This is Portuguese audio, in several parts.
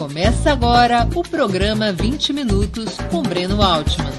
Começa agora o programa 20 Minutos com Breno Altman.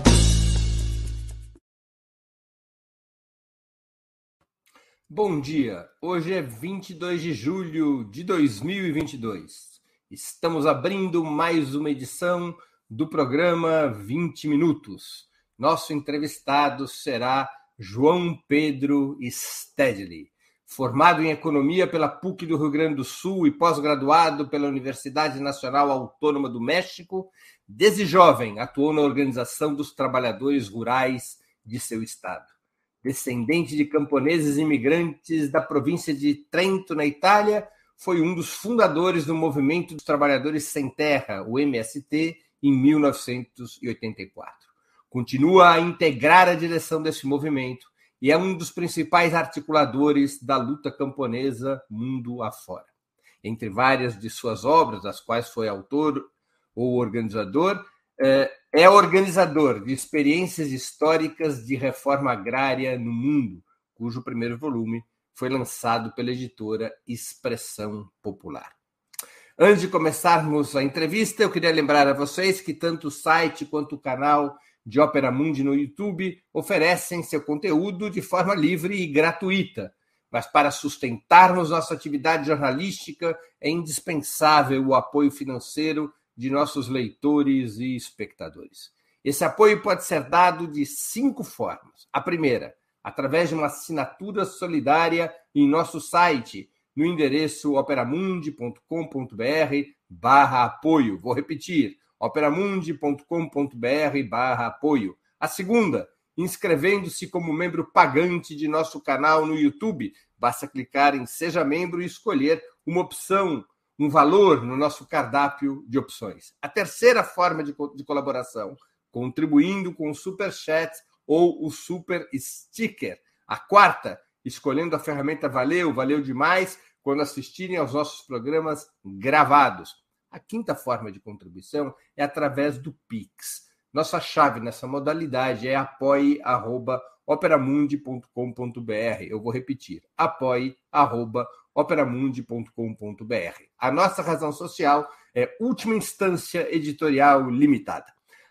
Bom dia, hoje é 22 de julho de 2022. Estamos abrindo mais uma edição do programa 20 Minutos. Nosso entrevistado será João Pedro Stedley formado em economia pela PUC do Rio Grande do Sul e pós-graduado pela Universidade Nacional Autônoma do México, desde jovem atuou na Organização dos Trabalhadores Rurais de seu estado. Descendente de camponeses imigrantes da província de Trento, na Itália, foi um dos fundadores do Movimento dos Trabalhadores Sem Terra, o MST, em 1984. Continua a integrar a direção desse movimento e é um dos principais articuladores da luta camponesa mundo afora. Entre várias de suas obras, das quais foi autor ou organizador, é, é organizador de experiências históricas de reforma agrária no mundo, cujo primeiro volume foi lançado pela editora Expressão Popular. Antes de começarmos a entrevista, eu queria lembrar a vocês que tanto o site quanto o canal de Opera Mundi no YouTube oferecem seu conteúdo de forma livre e gratuita. Mas para sustentarmos nossa atividade jornalística é indispensável o apoio financeiro de nossos leitores e espectadores. Esse apoio pode ser dado de cinco formas. A primeira, através de uma assinatura solidária em nosso site, no endereço operamundi.com.br barra apoio. Vou repetir, operamundi.com.br barra apoio. A segunda, inscrevendo-se como membro pagante de nosso canal no YouTube. Basta clicar em Seja Membro e escolher uma opção, um valor no nosso cardápio de opções. A terceira forma de, de colaboração, contribuindo com o Super Chat ou o Super Sticker. A quarta, escolhendo a ferramenta Valeu, valeu demais, quando assistirem aos nossos programas gravados. A quinta forma de contribuição é através do Pix. Nossa chave nessa modalidade é apoie.operamundi.com.br. Eu vou repetir: apoie.operamundi.com.br. A nossa razão social é Última Instância Editorial Limitada.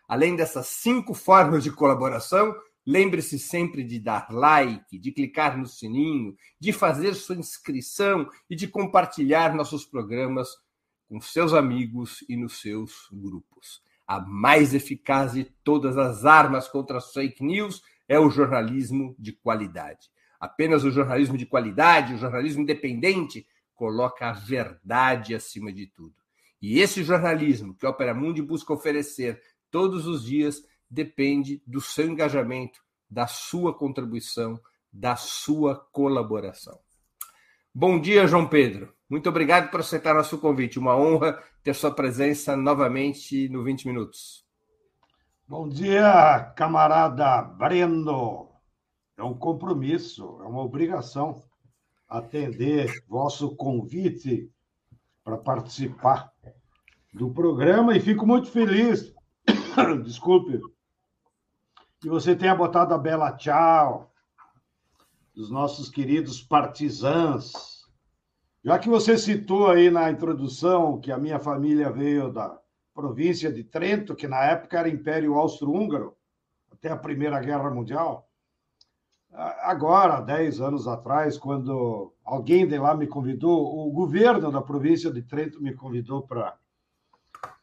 Além dessas cinco formas de colaboração, Lembre-se sempre de dar like, de clicar no sininho, de fazer sua inscrição e de compartilhar nossos programas com seus amigos e nos seus grupos. A mais eficaz de todas as armas contra as fake news é o jornalismo de qualidade. Apenas o jornalismo de qualidade, o jornalismo independente, coloca a verdade acima de tudo. E esse jornalismo que a Opera Mundi busca oferecer todos os dias depende do seu engajamento, da sua contribuição, da sua colaboração. Bom dia, João Pedro. Muito obrigado por aceitar nosso convite. Uma honra ter sua presença novamente no 20 Minutos. Bom dia, camarada Breno. É um compromisso, é uma obrigação atender vosso convite para participar do programa e fico muito feliz, desculpe, que você tenha botado a bela tchau dos nossos queridos partisãs. Já que você citou aí na introdução que a minha família veio da província de Trento, que na época era Império Austro-Húngaro, até a Primeira Guerra Mundial. Agora, dez anos atrás, quando alguém de lá me convidou, o governo da província de Trento me convidou para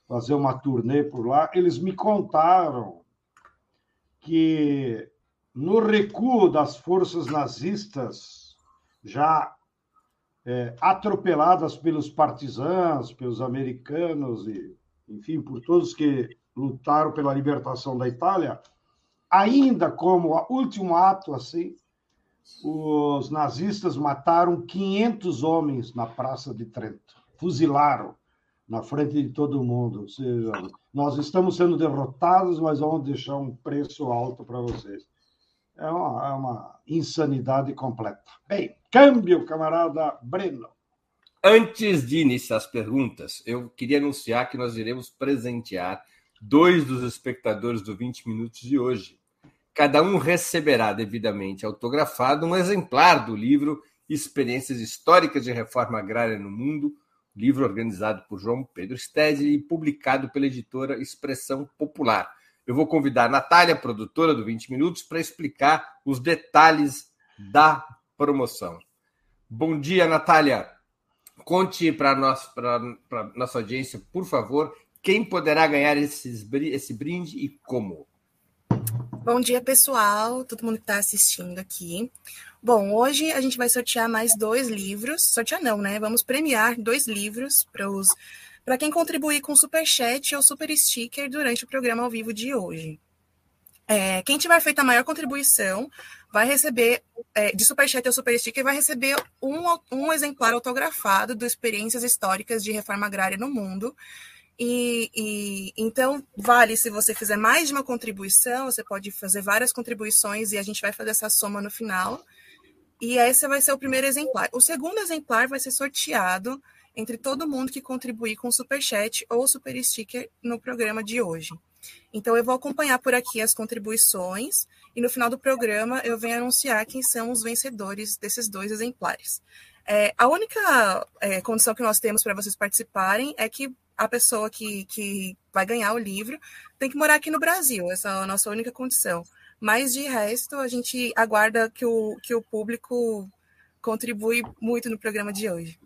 fazer uma turnê por lá, eles me contaram que no recuo das forças nazistas, já é, atropeladas pelos partisãos, pelos americanos e, enfim, por todos que lutaram pela libertação da Itália, ainda como último ato assim, os nazistas mataram 500 homens na Praça de Trento, fuzilaram na frente de todo mundo. Ou seja, nós estamos sendo derrotados, mas vamos deixar um preço alto para vocês é uma, é uma insanidade completa. Bem, câmbio, camarada Breno. Antes de iniciar as perguntas, eu queria anunciar que nós iremos presentear dois dos espectadores do 20 Minutos de hoje. Cada um receberá devidamente autografado um exemplar do livro Experiências Históricas de Reforma Agrária no Mundo, livro organizado por João Pedro Stedley e publicado pela editora Expressão Popular. Eu vou convidar a Natália, produtora do 20 Minutos, para explicar os detalhes da promoção. Bom dia, Natália. Conte para a nossa audiência, por favor, quem poderá ganhar esses, esse brinde e como. Bom dia, pessoal, todo mundo que está assistindo aqui. Bom, hoje a gente vai sortear mais dois livros. Sortear não, né? Vamos premiar dois livros para os para quem contribuir com super chat ou super sticker durante o programa ao vivo de hoje. É, quem tiver feito a maior contribuição vai receber, é, de Superchat ou Super Sticker, vai receber um, um exemplar autografado do Experiências Históricas de Reforma Agrária no Mundo. E, e, então vale se você fizer mais de uma contribuição, você pode fazer várias contribuições e a gente vai fazer essa soma no final. E esse vai ser o primeiro exemplar. O segundo exemplar vai ser sorteado entre todo mundo que contribuir com super chat ou super sticker no programa de hoje. Então eu vou acompanhar por aqui as contribuições e no final do programa eu venho anunciar quem são os vencedores desses dois exemplares. É, a única é, condição que nós temos para vocês participarem é que a pessoa que, que vai ganhar o livro tem que morar aqui no Brasil. Essa é a nossa única condição. Mas de resto, a gente aguarda que o, que o público contribui muito no programa de hoje.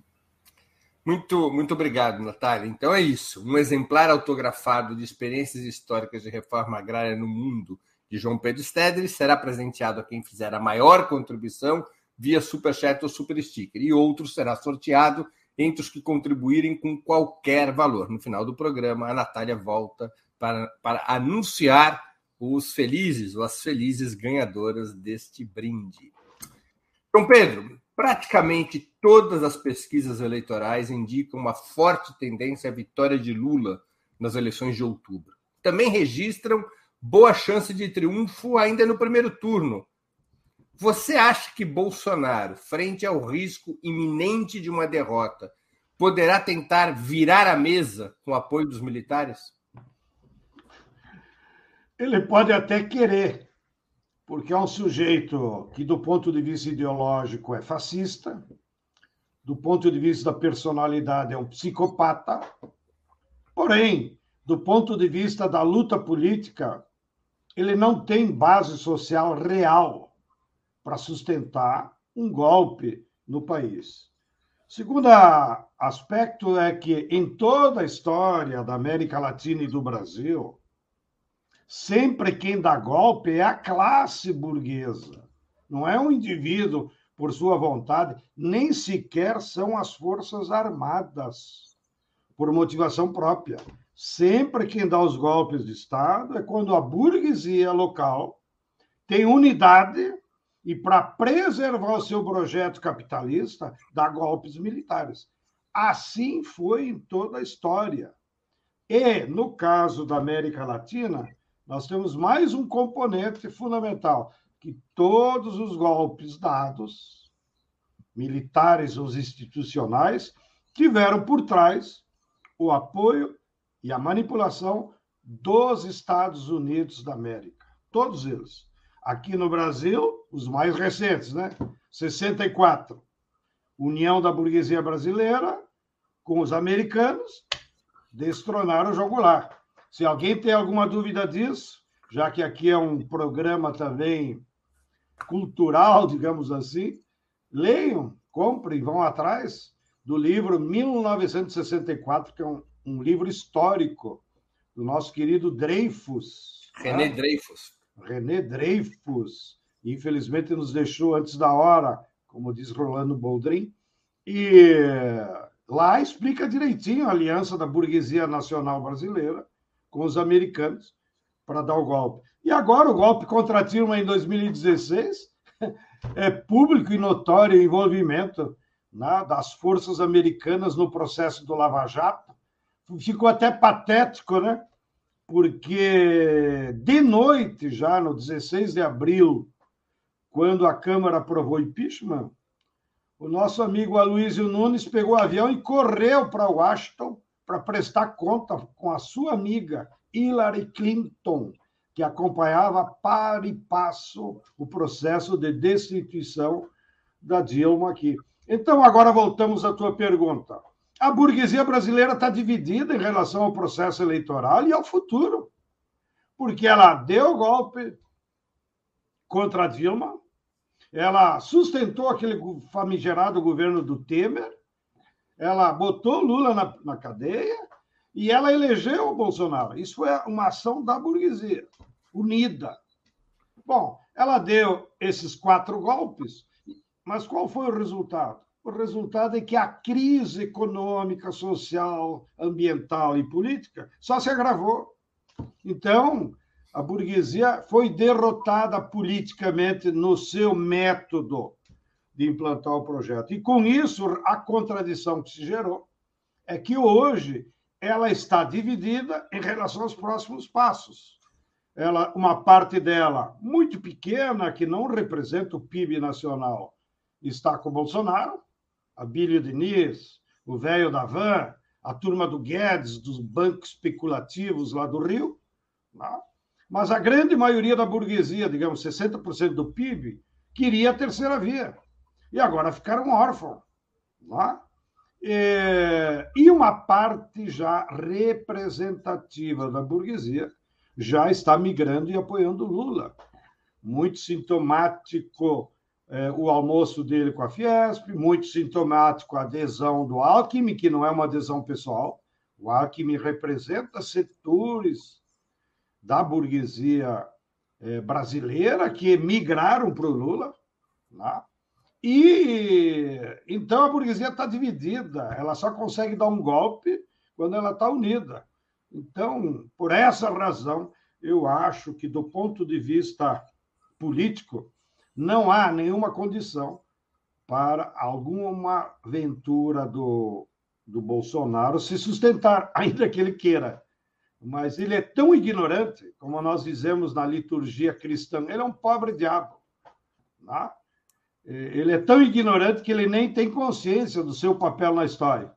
Muito, muito obrigado, Natália. Então é isso. Um exemplar autografado de experiências históricas de reforma agrária no mundo de João Pedro Stedley será presenteado a quem fizer a maior contribuição via Superchat ou Super Sticker. E outro será sorteado entre os que contribuírem com qualquer valor. No final do programa, a Natália volta para, para anunciar os felizes ou as felizes ganhadoras deste brinde. João Pedro, praticamente todas as pesquisas eleitorais indicam uma forte tendência à vitória de Lula nas eleições de outubro. Também registram boa chance de triunfo ainda no primeiro turno. Você acha que Bolsonaro, frente ao risco iminente de uma derrota, poderá tentar virar a mesa com o apoio dos militares? Ele pode até querer, porque é um sujeito que, do ponto de vista ideológico, é fascista, do ponto de vista da personalidade, é um psicopata, porém, do ponto de vista da luta política, ele não tem base social real para sustentar um golpe no país. Segundo aspecto é que em toda a história da América Latina e do Brasil, sempre quem dá golpe é a classe burguesa, não é um indivíduo por sua vontade, nem sequer são as forças armadas por motivação própria. Sempre quem dá os golpes de Estado é quando a burguesia local tem unidade e, para preservar o seu projeto capitalista, dá golpes militares. Assim foi em toda a história. E, no caso da América Latina, nós temos mais um componente fundamental, que todos os golpes dados, militares ou institucionais, tiveram por trás o apoio e a manipulação dos Estados Unidos da América. Todos eles. Aqui no Brasil, os mais recentes, né? 64. União da Burguesia Brasileira com os americanos destronaram o jogo lá. Se alguém tem alguma dúvida disso, já que aqui é um programa também cultural, digamos assim, leiam, comprem, vão atrás do livro 1964, que é um, um livro histórico do nosso querido Dreyfus. René tá? Dreyfus. René Dreyfus. Infelizmente nos deixou antes da hora, como diz Rolando Boldrin. E lá explica direitinho a aliança da burguesia nacional brasileira com os americanos para dar o golpe. E agora o golpe contra Dilma em 2016 é público e notório o envolvimento né, das forças americanas no processo do Lava Jato. Ficou até patético, né? Porque de noite, já no 16 de abril, quando a Câmara aprovou impeachment, o nosso amigo Aloysio Nunes pegou o avião e correu para Washington para prestar conta com a sua amiga Hillary Clinton, que acompanhava para e passo o processo de destituição da Dilma aqui. Então, agora voltamos à tua pergunta. a burguesia brasileira está dividida em relação ao processo eleitoral e ao futuro, porque ela deu golpe contra a Dilma, ela sustentou aquele famigerado governo do Temer, ela botou Lula na, na cadeia e ela elegeu o Bolsonaro. Isso foi uma ação da burguesia, unida. Bom, ela deu esses quatro golpes, mas qual foi o resultado? O resultado é que a crise econômica, social, ambiental e política só se agravou. Então, a burguesia foi derrotada politicamente no seu método de implantar o projeto. E com isso, a contradição que se gerou é que hoje ela está dividida em relação aos próximos passos. Ela, uma parte dela muito pequena, que não representa o PIB nacional, está com Bolsonaro, a Bílio Diniz, o velho da Van, a turma do Guedes, dos bancos especulativos lá do Rio, né? mas a grande maioria da burguesia, digamos 60% do PIB, queria a terceira via. E agora ficaram órfãos. Né? E uma parte já representativa da burguesia já está migrando e apoiando Lula. Muito sintomático é, o almoço dele com a Fiesp, muito sintomático a adesão do Alckmin, que não é uma adesão pessoal. O Alckmin representa setores da burguesia é, brasileira que migraram para o Lula. Né? E então a burguesia está dividida, ela só consegue dar um golpe quando ela está unida. Então, por essa razão, eu acho que, do ponto de vista político, não há nenhuma condição para alguma aventura do, do Bolsonaro se sustentar, ainda que ele queira. Mas ele é tão ignorante, como nós dizemos na liturgia cristã, ele é um pobre diabo. Né? É, ele é tão ignorante que ele nem tem consciência do seu papel na história.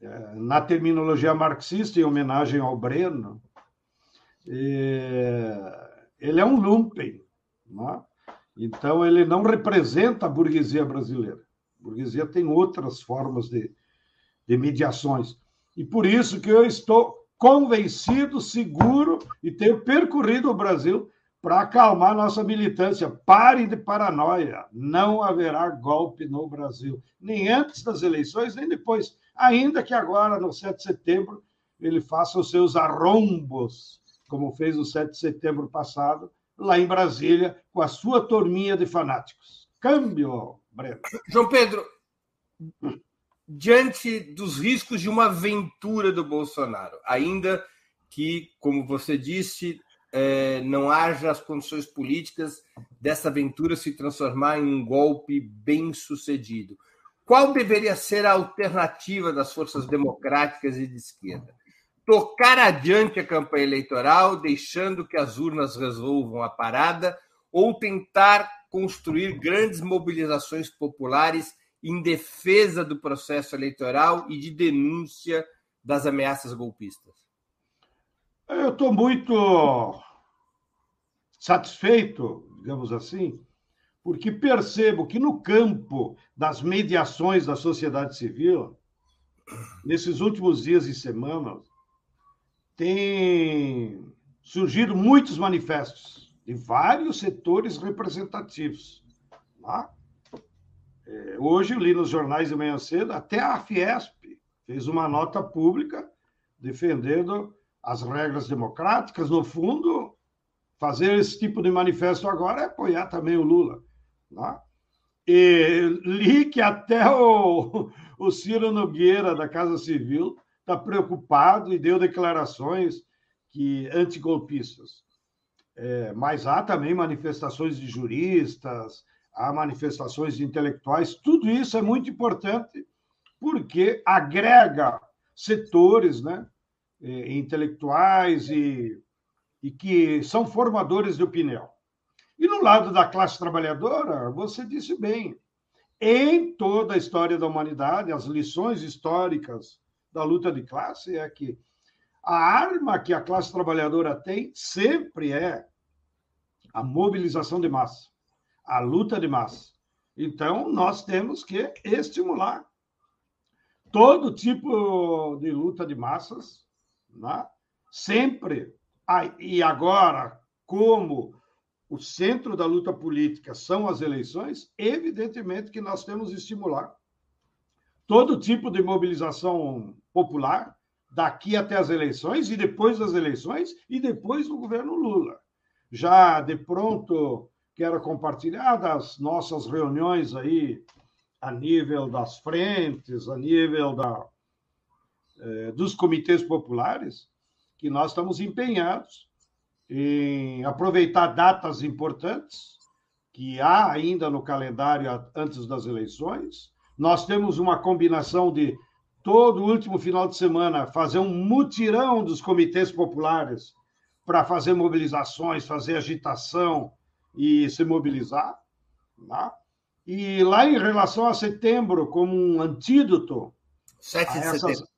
É, na terminologia marxista, em homenagem ao Breno, é, ele é um lumpen. Né? Então, ele não representa a burguesia brasileira. A burguesia tem outras formas de, de mediações. E por isso que eu estou convencido, seguro e tenho percorrido o Brasil para acalmar nossa militância. Parem de paranoia. Não haverá golpe no Brasil, nem antes das eleições, nem depois. Ainda que agora, no 7 de setembro, ele faça os seus arrombos, como fez no 7 de setembro passado, lá em Brasília, com a sua turminha de fanáticos. Câmbio, Breno. João Pedro, diante dos riscos de uma aventura do Bolsonaro, ainda que, como você disse, é, não haja as condições políticas dessa aventura se transformar em um golpe bem sucedido. Qual deveria ser a alternativa das forças democráticas e de esquerda? Tocar adiante a campanha eleitoral, deixando que as urnas resolvam a parada, ou tentar construir grandes mobilizações populares em defesa do processo eleitoral e de denúncia das ameaças golpistas? Eu estou muito satisfeito, digamos assim, porque percebo que no campo das mediações da sociedade civil, nesses últimos dias e semanas, tem surgido muitos manifestos de vários setores representativos. Tá? É, hoje, eu li nos jornais de manhã cedo, até a Fiesp fez uma nota pública defendendo as regras democráticas, no fundo, fazer esse tipo de manifesto agora é apoiar também o Lula. Né? E li que até o, o Ciro Nogueira, da Casa Civil, está preocupado e deu declarações que antigolpistas. É, mas há também manifestações de juristas, há manifestações de intelectuais, tudo isso é muito importante porque agrega setores, né? Eh, intelectuais e, e que são formadores de opinião. E no lado da classe trabalhadora, você disse bem, em toda a história da humanidade, as lições históricas da luta de classe é que a arma que a classe trabalhadora tem sempre é a mobilização de massa, a luta de massa. Então, nós temos que estimular todo tipo de luta de massas, né? sempre. E agora, como o centro da luta política são as eleições, evidentemente que nós temos que estimular todo tipo de mobilização popular daqui até as eleições e depois das eleições e depois do governo Lula. Já de pronto quero compartilhar das nossas reuniões aí a nível das frentes, a nível da, dos comitês populares, que nós estamos empenhados em aproveitar datas importantes que há ainda no calendário antes das eleições. Nós temos uma combinação de todo o último final de semana fazer um mutirão dos comitês populares para fazer mobilizações, fazer agitação e se mobilizar. Né? E lá em relação a setembro, como um antídoto. 7 de essas, setembro.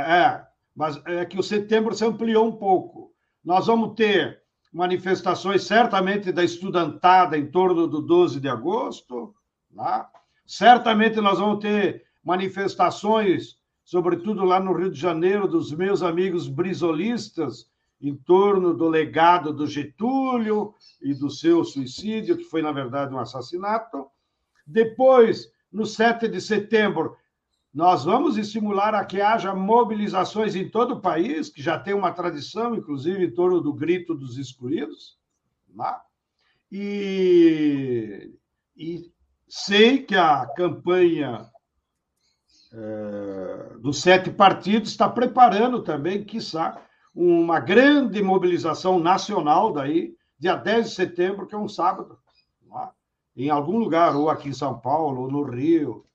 É, mas é que o setembro se ampliou um pouco. Nós vamos ter manifestações, certamente, da estudantada em torno do 12 de agosto. Né? Certamente nós vamos ter manifestações, sobretudo lá no Rio de Janeiro, dos meus amigos brisolistas, em torno do legado do Getúlio e do seu suicídio, que foi, na verdade, um assassinato. Depois, no 7 de setembro, nós vamos estimular a que haja mobilizações em todo o país, que já tem uma tradição, inclusive, em torno do grito dos excluídos. E, e sei que a campanha é, dos sete partidos está preparando também, quiçá, uma grande mobilização nacional daí, dia 10 de setembro, que é um sábado em algum lugar, ou aqui em São Paulo, ou no Rio.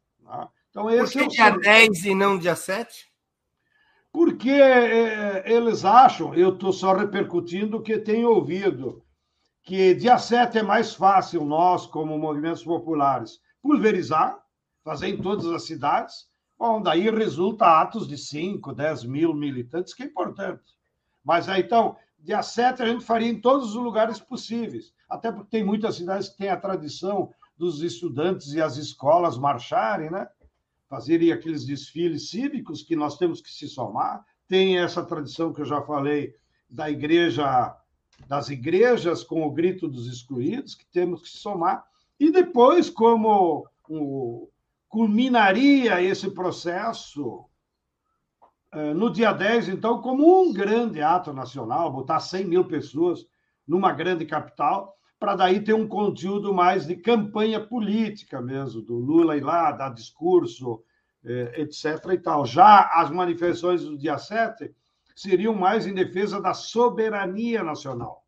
Então, esse Por que é dia 10 e não dia 7? Porque é, eles acham, eu estou só repercutindo o que tenho ouvido, que dia 7 é mais fácil nós, como movimentos populares, pulverizar, fazer em todas as cidades, bom, daí resulta atos de 5, 10 mil militantes, que é importante. Mas aí, então, dia 7 a gente faria em todos os lugares possíveis até porque tem muitas cidades que têm a tradição dos estudantes e as escolas marcharem, né? Fazerem aqueles desfiles cívicos que nós temos que se somar. Tem essa tradição que eu já falei da igreja, das igrejas com o grito dos excluídos, que temos que se somar. E depois, como culminaria esse processo eh, no dia 10, então, como um grande ato nacional, botar 100 mil pessoas numa grande capital, para daí ter um conteúdo mais de campanha política mesmo, do Lula ir lá, dar discurso, é, etc. e tal. Já as manifestações do dia 7 seriam mais em defesa da soberania nacional,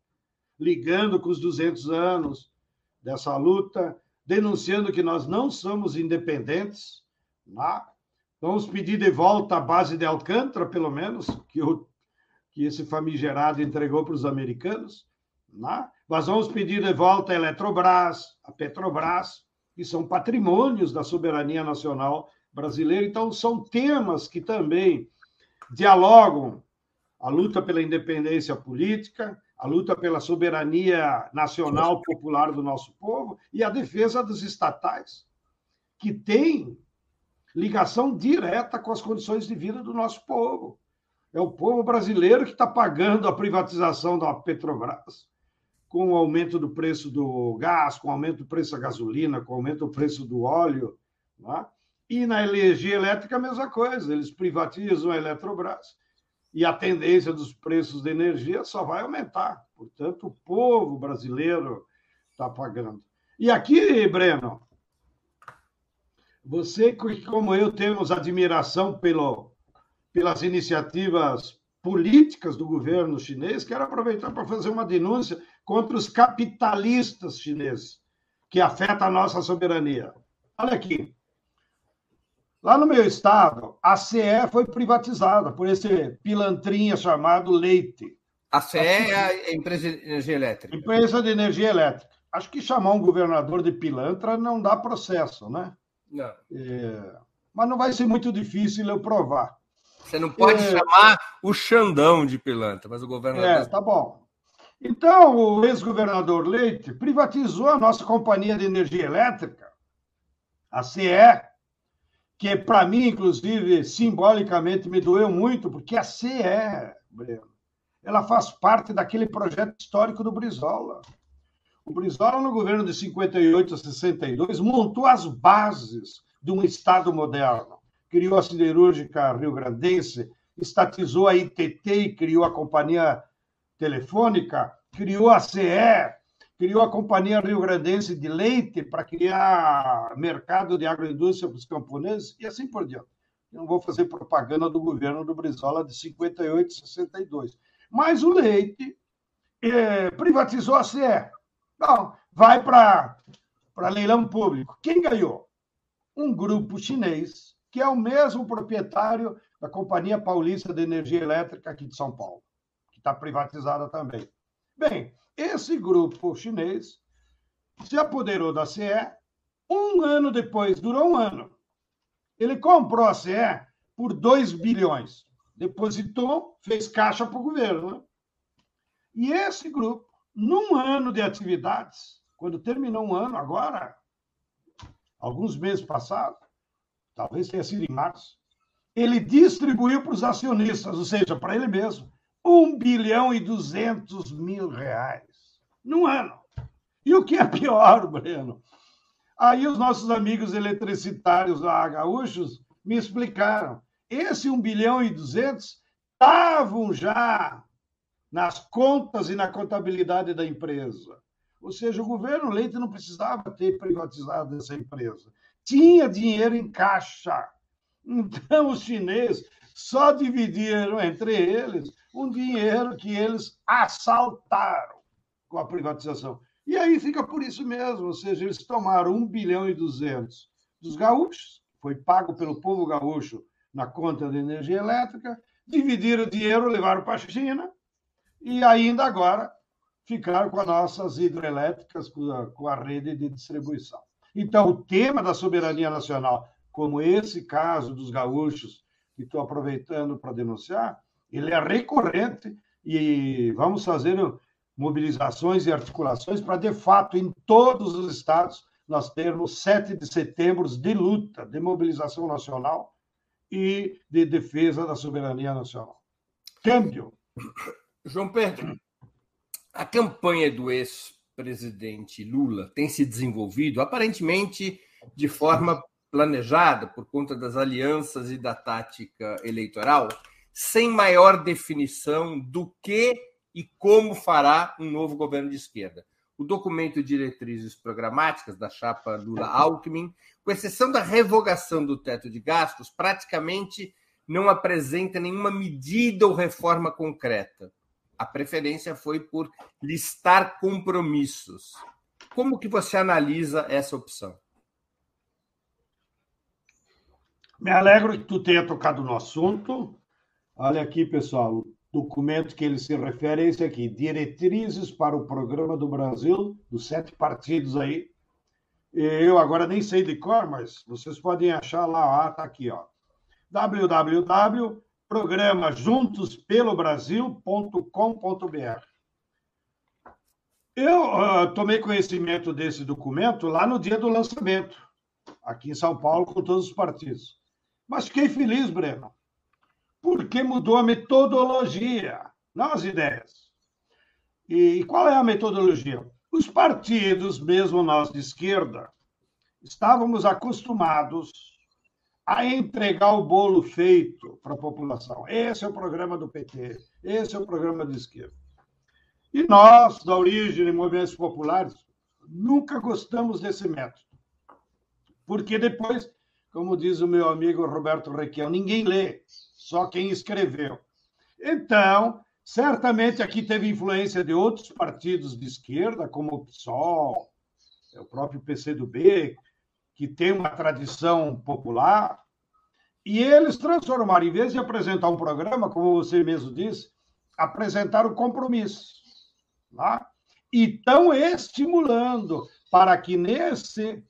ligando com os 200 anos dessa luta, denunciando que nós não somos independentes. Né? Vamos pedir de volta a base de Alcântara, pelo menos, que, o, que esse famigerado entregou para os americanos. Né? Nós vamos pedir de volta a Eletrobras, a Petrobras, que são patrimônios da soberania nacional brasileira. Então, são temas que também dialogam a luta pela independência política, a luta pela soberania nacional popular do nosso povo e a defesa dos estatais, que tem ligação direta com as condições de vida do nosso povo. É o povo brasileiro que está pagando a privatização da Petrobras com o aumento do preço do gás, com o aumento do preço da gasolina, com o aumento do preço do óleo. Né? E na energia elétrica, a mesma coisa, eles privatizam a Eletrobras e a tendência dos preços de energia só vai aumentar. Portanto, o povo brasileiro está pagando. E aqui, Breno, você, como eu, temos admiração pelo, pelas iniciativas políticas do governo chinês, quero aproveitar para fazer uma denúncia contra os capitalistas chineses, que afeta a nossa soberania. Olha aqui. Lá no meu estado, a CE foi privatizada por esse pilantrinha chamado Leite. A CE é a empresa de energia elétrica. Empresa de energia elétrica. Acho que chamar um governador de pilantra não dá processo, né? Não. É... Mas não vai ser muito difícil eu provar. Você não pode é... chamar o Xandão de pilantra, mas o governador. É, tá bom. Então, o ex-governador Leite privatizou a nossa companhia de energia elétrica, a CE, que para mim, inclusive, simbolicamente me doeu muito, porque a CE, Breno, ela faz parte daquele projeto histórico do Brizola. O Brizola, no governo de 58 a 62, montou as bases de um Estado moderno. Criou a siderúrgica rio-grandense, estatizou a ITT e criou a Companhia Telefônica, criou a CE, criou a Companhia Rio-Grandense de Leite para criar mercado de agroindústria para os camponeses e assim por diante. Eu não vou fazer propaganda do governo do Brizola de 58 e 62. Mas o leite é, privatizou a CE. Não, vai para leilão público. Quem ganhou? Um grupo chinês, que é o mesmo proprietário da Companhia Paulista de Energia Elétrica aqui de São Paulo, está privatizada também. Bem, esse grupo chinês se apoderou da CE um ano depois, durou um ano. Ele comprou a CE por 2 bilhões, depositou, fez caixa para o governo. Né? E esse grupo, num ano de atividades, quando terminou um ano, agora, alguns meses passados, talvez tenha sido em março, ele distribuiu para os acionistas, ou seja, para ele mesmo, 1 bilhão e 200 mil reais num ano. E o que é pior, Breno? Aí os nossos amigos eletricitários lá, gaúchos, me explicaram. Esse 1 bilhão e 200 estavam já nas contas e na contabilidade da empresa. Ou seja, o governo Leite não precisava ter privatizado essa empresa. Tinha dinheiro em caixa. Então, os chineses só dividiram entre eles um dinheiro que eles assaltaram com a privatização. E aí fica por isso mesmo, ou seja, eles tomaram 1 bilhão e 200 dos gaúchos, foi pago pelo povo gaúcho na conta de energia elétrica, dividiram o dinheiro, levaram para a China e ainda agora ficaram com as nossas hidrelétricas, com a, com a rede de distribuição. Então, o tema da soberania nacional, como esse caso dos gaúchos, que estou aproveitando para denunciar, ele é recorrente e vamos fazer mobilizações e articulações para, de fato, em todos os estados, nós termos 7 de setembro de luta, de mobilização nacional e de defesa da soberania nacional. Câmbio. João Pedro, a campanha do ex-presidente Lula tem se desenvolvido aparentemente de forma planejada por conta das alianças e da tática eleitoral sem maior definição do que e como fará um novo governo de esquerda. O documento Diretrizes Programáticas da chapa Lula-Alckmin, com exceção da revogação do teto de gastos, praticamente não apresenta nenhuma medida ou reforma concreta. A preferência foi por listar compromissos. Como que você analisa essa opção? Me alegro que tu tenha tocado no assunto. Olha aqui, pessoal, o documento que ele se refere é esse aqui: Diretrizes para o Programa do Brasil, dos sete partidos aí. Eu agora nem sei de cor, mas vocês podem achar lá, está aqui, ó. www.programajuntospelo-brasil.com.br Eu uh, tomei conhecimento desse documento lá no dia do lançamento, aqui em São Paulo, com todos os partidos. Mas fiquei feliz, Breno, porque mudou a metodologia, não as ideias. E qual é a metodologia? Os partidos, mesmo nós de esquerda, estávamos acostumados a entregar o bolo feito para a população. Esse é o programa do PT, esse é o programa de esquerda. E nós, da origem de movimentos populares, nunca gostamos desse método. Porque depois, como diz o meu amigo Roberto Requião, ninguém lê só quem escreveu. Então, certamente aqui teve influência de outros partidos de esquerda, como o PSOL, o próprio PCdoB, que tem uma tradição popular, e eles transformaram, em vez de apresentar um programa, como você mesmo disse, apresentaram compromisso. Tá? E estão estimulando para que nesse,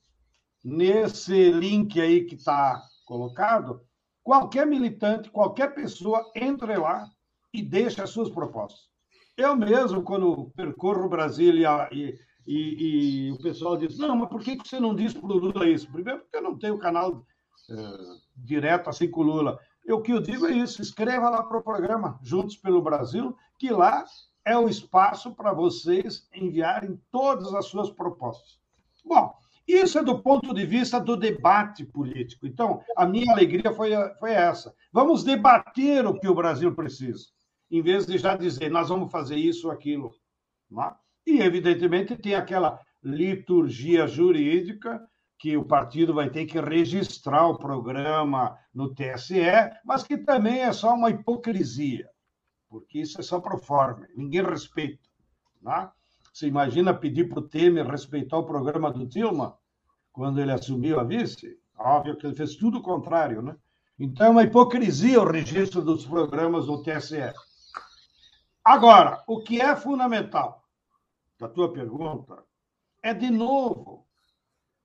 nesse link aí que está colocado, Qualquer militante, qualquer pessoa entre lá e deixe as suas propostas. Eu mesmo, quando percorro Brasília e, e, e o pessoal diz: não, mas por que você não diz para o Lula isso? Primeiro, porque eu não tenho canal é, direto assim com o Lula. Eu, que eu digo é isso: escreva lá para o programa Juntos pelo Brasil, que lá é o espaço para vocês enviarem todas as suas propostas. Bom, isso é do ponto de vista do debate político. Então, a minha alegria foi, foi essa. Vamos debater o que o Brasil precisa, em vez de já dizer, nós vamos fazer isso ou aquilo. É? E, evidentemente, tem aquela liturgia jurídica que o partido vai ter que registrar o programa no TSE, mas que também é só uma hipocrisia, porque isso é só pro forma, ninguém respeita. Né? Você imagina pedir para o Temer respeitar o programa do Dilma quando ele assumiu a vice? Óbvio que ele fez tudo o contrário, né? Então é uma hipocrisia o registro dos programas do TSE. Agora, o que é fundamental da tua pergunta é, de novo,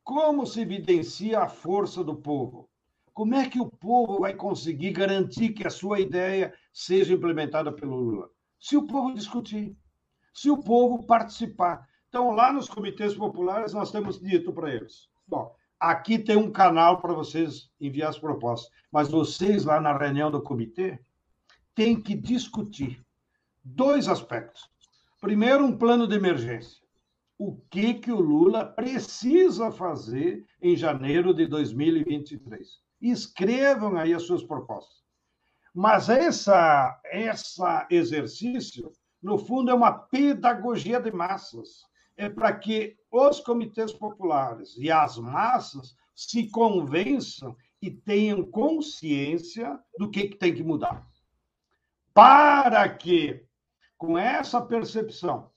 como se evidencia a força do povo? Como é que o povo vai conseguir garantir que a sua ideia seja implementada pelo Lula? Se o povo discutir se o povo participar. Então, lá nos comitês populares, nós temos dito para eles: bom, aqui tem um canal para vocês enviar as propostas, mas vocês, lá na reunião do comitê, têm que discutir dois aspectos. Primeiro, um plano de emergência. O que, que o Lula precisa fazer em janeiro de 2023? Escrevam aí as suas propostas. Mas essa, essa exercício no fundo, é uma pedagogia de massas. É para que os comitês populares e as massas se convençam e tenham consciência do que, que tem que mudar. Para que, com essa percepção,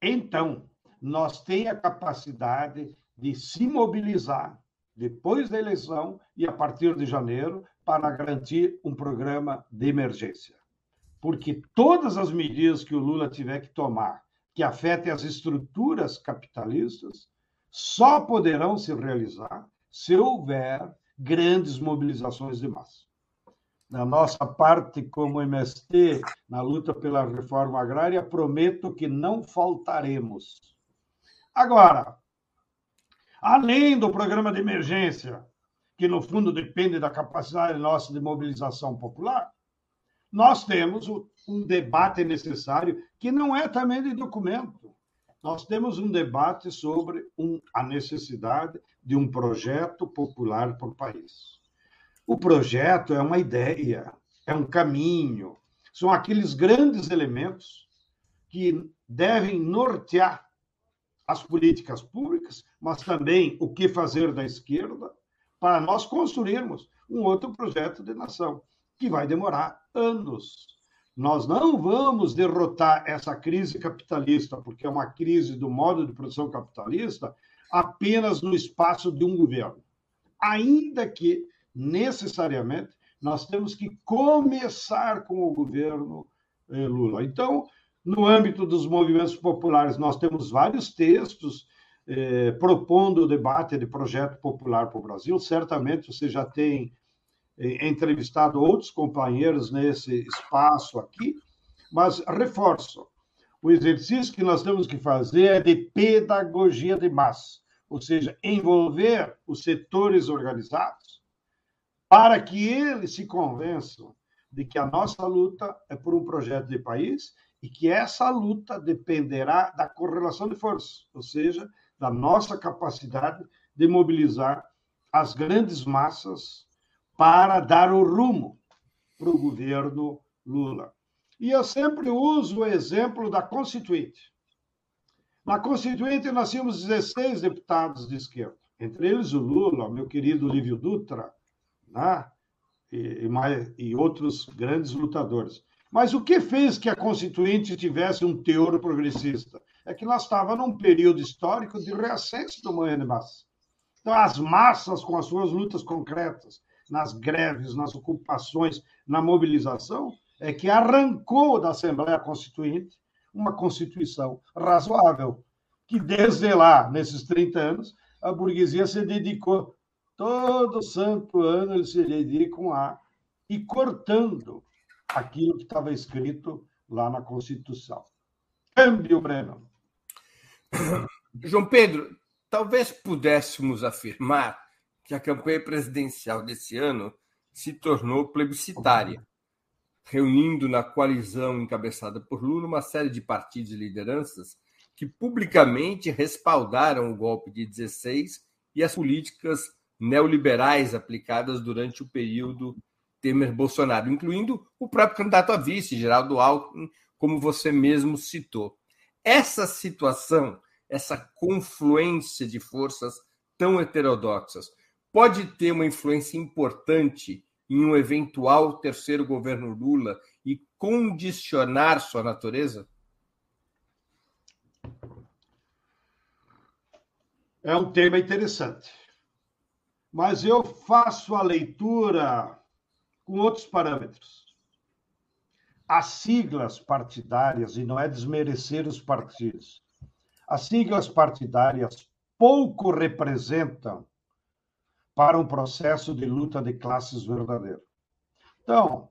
então, nós tenha a capacidade de se mobilizar depois da eleição e a partir de janeiro para garantir um programa de emergência porque todas as medidas que o Lula tiver que tomar que afetem as estruturas capitalistas só poderão se realizar se houver grandes mobilizações de massa. Na nossa parte, como MST, na luta pela reforma agrária, prometo que não faltaremos. Agora, além do programa de emergência, que no fundo depende da capacidade nossa de mobilização popular, nós temos um debate necessário, que não é também de documento. Nós temos um debate sobre um, a necessidade de um projeto popular para o país. O projeto é uma ideia, é um caminho, são aqueles grandes elementos que devem nortear as políticas públicas, mas também o que fazer da esquerda para nós construirmos um outro projeto de nação que vai demorar anos. Nós não vamos derrotar essa crise capitalista, porque é uma crise do modo de produção capitalista, apenas no espaço de um governo. Ainda que, necessariamente, nós temos que começar com o governo eh, Lula. Então, no âmbito dos movimentos populares, nós temos vários textos eh, propondo o debate de projeto popular para o Brasil. Certamente você já tem entrevistado outros companheiros nesse espaço aqui, mas reforço: o exercício que nós temos que fazer é de pedagogia de massa, ou seja, envolver os setores organizados para que eles se convençam de que a nossa luta é por um projeto de país e que essa luta dependerá da correlação de forças, ou seja, da nossa capacidade de mobilizar as grandes massas para dar o rumo para o governo Lula. E eu sempre uso o exemplo da Constituinte. Na Constituinte, nós tínhamos 16 deputados de esquerda, entre eles o Lula, meu querido Lívio Dutra, né? e, mais, e outros grandes lutadores. Mas o que fez que a Constituinte tivesse um teor progressista? É que nós estávamos num período histórico de reascenso do movimento. Então, as massas, com as suas lutas concretas, nas greves, nas ocupações, na mobilização, é que arrancou da Assembleia Constituinte uma Constituição razoável, que desde lá, nesses 30 anos, a burguesia se dedicou, todo santo ano eles se dedicam a ir cortando aquilo que estava escrito lá na Constituição. Câmbio, Breno. João Pedro, talvez pudéssemos afirmar que a campanha presidencial desse ano se tornou plebiscitária, reunindo na coalizão encabeçada por Lula uma série de partidos e lideranças que publicamente respaldaram o golpe de 16 e as políticas neoliberais aplicadas durante o período Temer-Bolsonaro, incluindo o próprio candidato a vice, Geraldo Alckmin, como você mesmo citou. Essa situação, essa confluência de forças tão heterodoxas, pode ter uma influência importante em um eventual terceiro governo Lula e condicionar sua natureza? É um tema interessante. Mas eu faço a leitura com outros parâmetros. As siglas partidárias, e não é desmerecer os partidos, as siglas partidárias pouco representam para um processo de luta de classes verdadeiro. Então,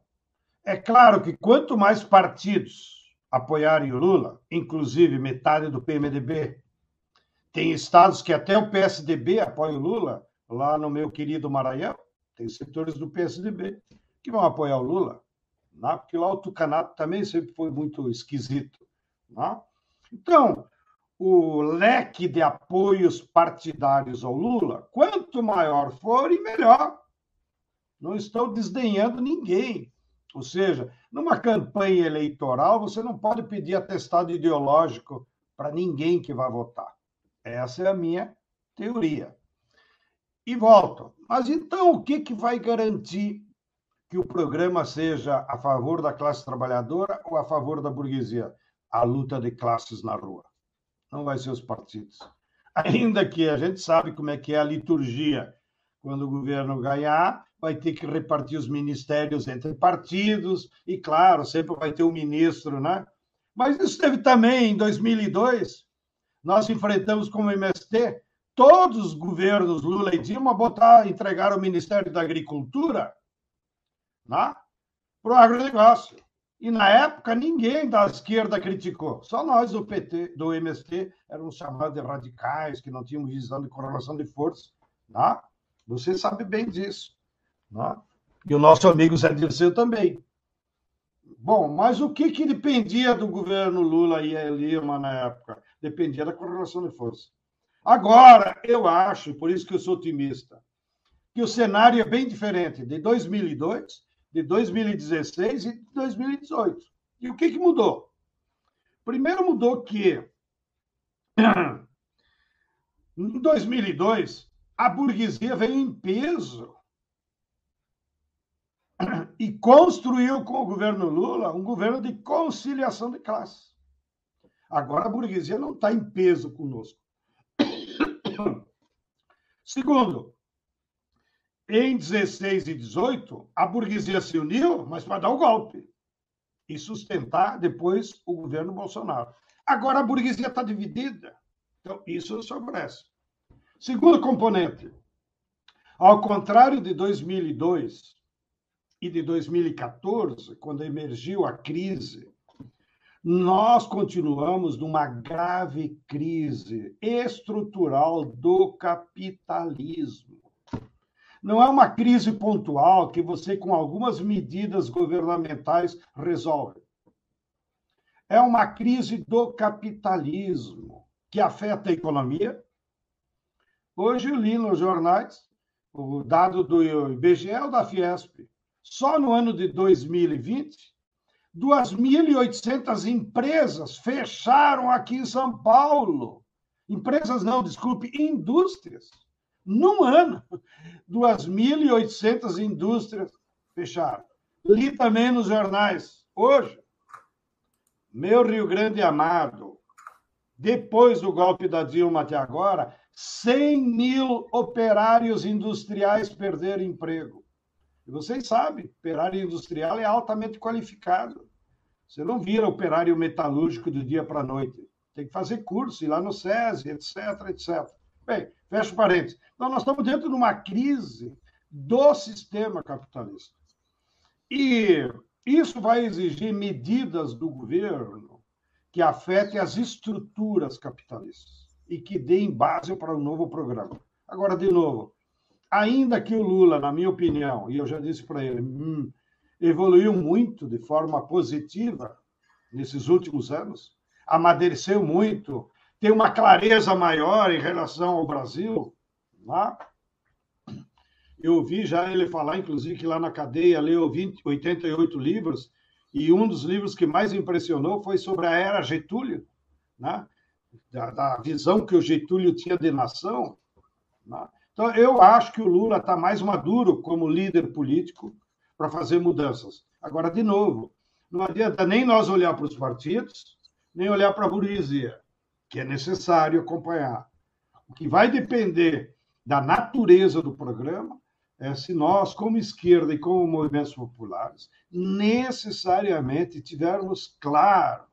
é claro que quanto mais partidos apoiarem o Lula, inclusive metade do PMDB, tem estados que até o PSDB apoia o Lula, lá no meu querido Maranhão, tem setores do PSDB que vão apoiar o Lula, né? porque lá o Tucanato também sempre foi muito esquisito. Né? Então, o leque de apoios partidários ao Lula, quanto maior for, e melhor. Não estou desdenhando ninguém. Ou seja, numa campanha eleitoral, você não pode pedir atestado ideológico para ninguém que vai votar. Essa é a minha teoria. E volto. Mas então, o que, que vai garantir que o programa seja a favor da classe trabalhadora ou a favor da burguesia? A luta de classes na rua. Não vai ser os partidos. Ainda que a gente sabe como é que é a liturgia. Quando o governo ganhar, vai ter que repartir os ministérios entre partidos, e claro, sempre vai ter um ministro, né? Mas isso teve também em 2002. Nós enfrentamos como MST todos os governos Lula e Dilma botar, entregaram o Ministério da Agricultura né, para o agronegócio. E na época ninguém da esquerda criticou, só nós do PT, do MST, éramos chamados de radicais, que não tínhamos visão de correlação de forças. Né? Você sabe bem disso. Né? E o nosso amigo Zé Dirceu também. Bom, mas o que, que dependia do governo Lula e Lima na época? Dependia da correlação de forças. Agora, eu acho, por isso que eu sou otimista, que o cenário é bem diferente de 2002, de 2016 e de 2018. E o que, que mudou? Primeiro mudou que em 2002 a burguesia veio em peso e construiu com o governo Lula um governo de conciliação de classe. Agora a burguesia não está em peso conosco. Segundo, em 16 e 18, a burguesia se uniu, mas para dar o golpe e sustentar depois o governo Bolsonaro. Agora a burguesia está dividida. Então, isso favorece. Segundo componente, ao contrário de 2002 e de 2014, quando emergiu a crise nós continuamos numa grave crise estrutural do capitalismo. Não é uma crise pontual que você, com algumas medidas governamentais, resolve. É uma crise do capitalismo que afeta a economia. Hoje eu li nos jornais o dado do IBGE ou da Fiesp. Só no ano de 2020, 2.800 empresas fecharam aqui em São Paulo. Empresas não, desculpe, indústrias. Num ano, 2.800 indústrias fecharam. Li também nos jornais, hoje, meu Rio Grande amado, depois do golpe da Dilma até agora, 100 mil operários industriais perderam emprego. E vocês sabem, operário industrial é altamente qualificado. Você não vira operário metalúrgico do dia para a noite. Tem que fazer curso, ir lá no SESI, etc, etc. Bem, fecha parênteses. Então, nós estamos dentro de uma crise do sistema capitalista. E isso vai exigir medidas do governo que afetem as estruturas capitalistas e que deem base para um novo programa. Agora, de novo, ainda que o Lula, na minha opinião, e eu já disse para ele, hum, evoluiu muito de forma positiva nesses últimos anos, amadureceu muito, tem uma clareza maior em relação ao Brasil. Né? Eu ouvi já ele falar, inclusive, que lá na cadeia leu 20, 88 livros, e um dos livros que mais impressionou foi sobre a era Getúlio, né? da, da visão que o Getúlio tinha de nação. Né? Então, eu acho que o Lula está mais maduro como líder político para fazer mudanças. Agora, de novo, não adianta nem nós olhar para os partidos, nem olhar para a burguesia, que é necessário acompanhar. O que vai depender da natureza do programa é se nós, como esquerda e como movimentos populares, necessariamente tivermos claro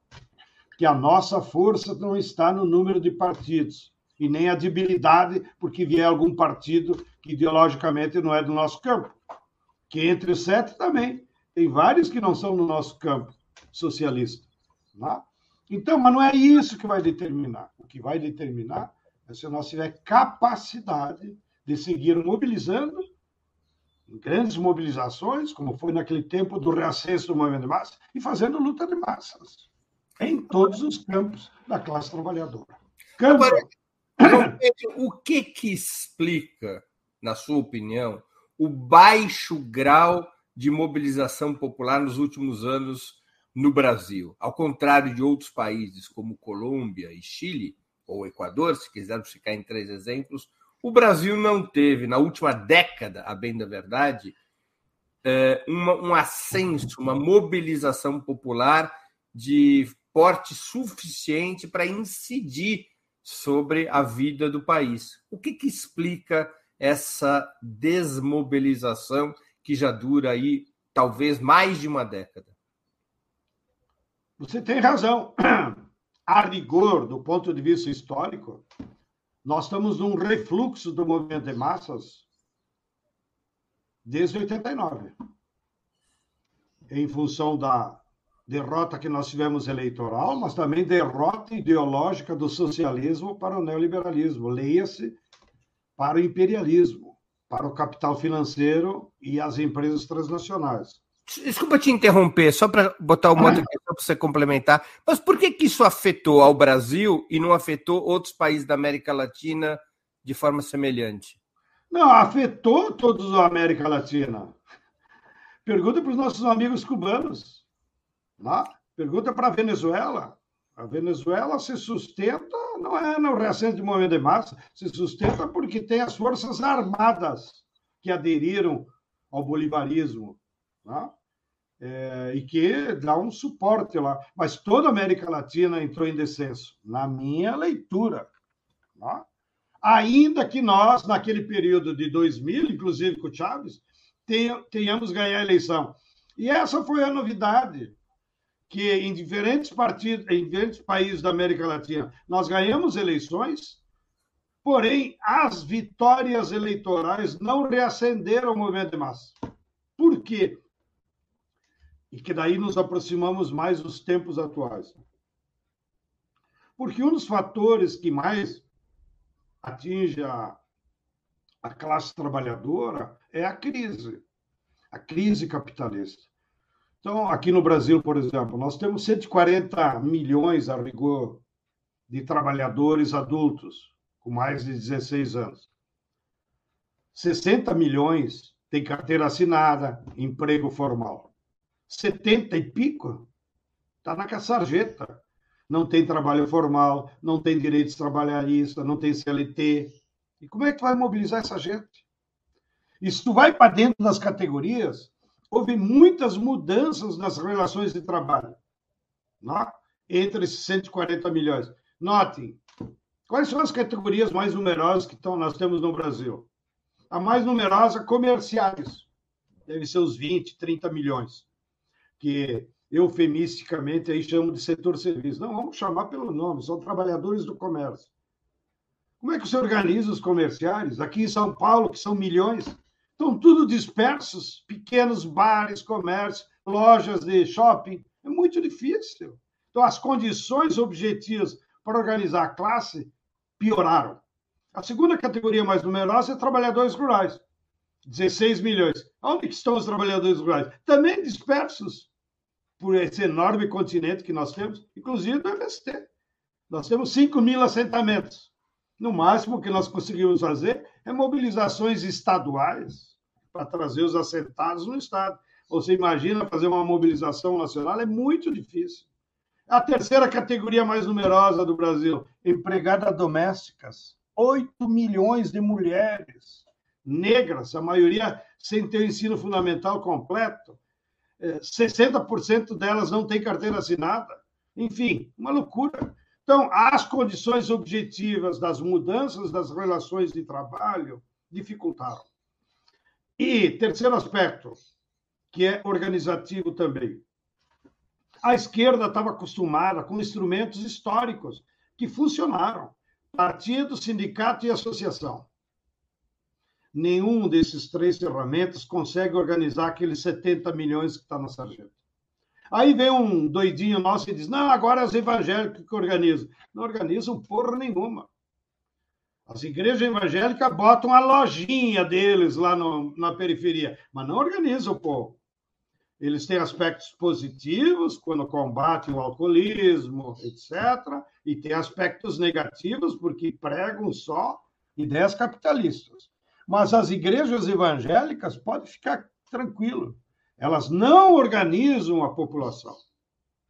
que a nossa força não está no número de partidos e nem a debilidade porque vier algum partido que ideologicamente não é do nosso campo. Que entre os sete também tem vários que não são no nosso campo socialista. Não? É? Então, mas não é isso que vai determinar. O que vai determinar é se nós tiver capacidade de seguir mobilizando grandes mobilizações, como foi naquele tempo do reacesso do movimento de massa, e fazendo luta de massas em todos os campos da classe trabalhadora. Campo... Agora, o que que explica, na sua opinião, o baixo grau de mobilização popular nos últimos anos no Brasil? Ao contrário de outros países como Colômbia e Chile, ou Equador, se quisermos ficar em três exemplos, o Brasil não teve, na última década, a bem da verdade, é, um ascenso, uma mobilização popular de porte suficiente para incidir sobre a vida do país. O que, que explica essa desmobilização que já dura aí talvez mais de uma década? Você tem razão. A rigor, do ponto de vista histórico, nós estamos num refluxo do movimento de massas desde 89. Em função da derrota que nós tivemos eleitoral, mas também derrota ideológica do socialismo para o neoliberalismo. Leia-se para o imperialismo, para o capital financeiro e as empresas transnacionais. Desculpa te interromper, só para botar uma outra questão para você complementar. Mas por que, que isso afetou ao Brasil e não afetou outros países da América Latina de forma semelhante? Não, afetou todos a América Latina. Pergunta para os nossos amigos cubanos. Né? Pergunta para a Venezuela. A Venezuela se sustenta, não é no recente movimento de massa, se sustenta porque tem as forças armadas que aderiram ao bolivarismo. Né? É, e que dá um suporte lá. Mas toda a América Latina entrou em descenso, na minha leitura. Né? Ainda que nós, naquele período de 2000, inclusive com o Chaves, tenhamos ganhado a eleição. E essa foi a novidade que em diferentes partidos, em diferentes países da América Latina, nós ganhamos eleições, porém as vitórias eleitorais não reacenderam o movimento de massa. Por quê? E que daí nos aproximamos mais dos tempos atuais. Porque um dos fatores que mais atinge a, a classe trabalhadora é a crise, a crise capitalista. Então, aqui no Brasil, por exemplo, nós temos 140 milhões, a rigor, de trabalhadores adultos com mais de 16 anos. 60 milhões têm carteira assinada, emprego formal. 70 e pico está na sarjeta. Não tem trabalho formal, não tem direitos trabalhistas, não tem CLT. E como é que vai mobilizar essa gente? E se tu vai para dentro das categorias, houve muitas mudanças nas relações de trabalho não? entre esses 140 milhões. Notem, quais são as categorias mais numerosas que estão, nós temos no Brasil? A mais numerosa, comerciais. Deve ser os 20, 30 milhões, que eufemisticamente aí chamam de setor serviço. Não, vamos chamar pelo nome, são trabalhadores do comércio. Como é que se organiza os comerciais? Aqui em São Paulo, que são milhões, Estão tudo dispersos, pequenos bares, comércios, lojas de shopping. É muito difícil. Então, as condições objetivas para organizar a classe pioraram. A segunda categoria mais numerosa é trabalhadores rurais, 16 milhões. Onde estão os trabalhadores rurais? Também dispersos por esse enorme continente que nós temos, inclusive do MST. Nós temos 5 mil assentamentos. No máximo que nós conseguimos fazer é mobilizações estaduais para trazer os assentados no Estado. Você imagina fazer uma mobilização nacional? É muito difícil. A terceira categoria mais numerosa do Brasil, empregadas domésticas. 8 milhões de mulheres negras, a maioria sem ter o ensino fundamental completo. 60% é, delas não têm carteira assinada. Enfim, uma loucura. Então, as condições objetivas das mudanças das relações de trabalho dificultaram. E terceiro aspecto, que é organizativo também. A esquerda estava acostumada com instrumentos históricos que funcionaram: partido, sindicato e associação nenhum desses três ferramentas consegue organizar aqueles 70 milhões que está na sarjeta. Aí vem um doidinho nosso e diz: não, agora é os evangélicos que organizam. Não organizam porra nenhuma. As igrejas evangélicas botam a lojinha deles lá no, na periferia, mas não organizam o povo. Eles têm aspectos positivos quando combatem o alcoolismo, etc., e têm aspectos negativos porque pregam só ideias capitalistas. Mas as igrejas evangélicas podem ficar tranquilo. Elas não organizam a população.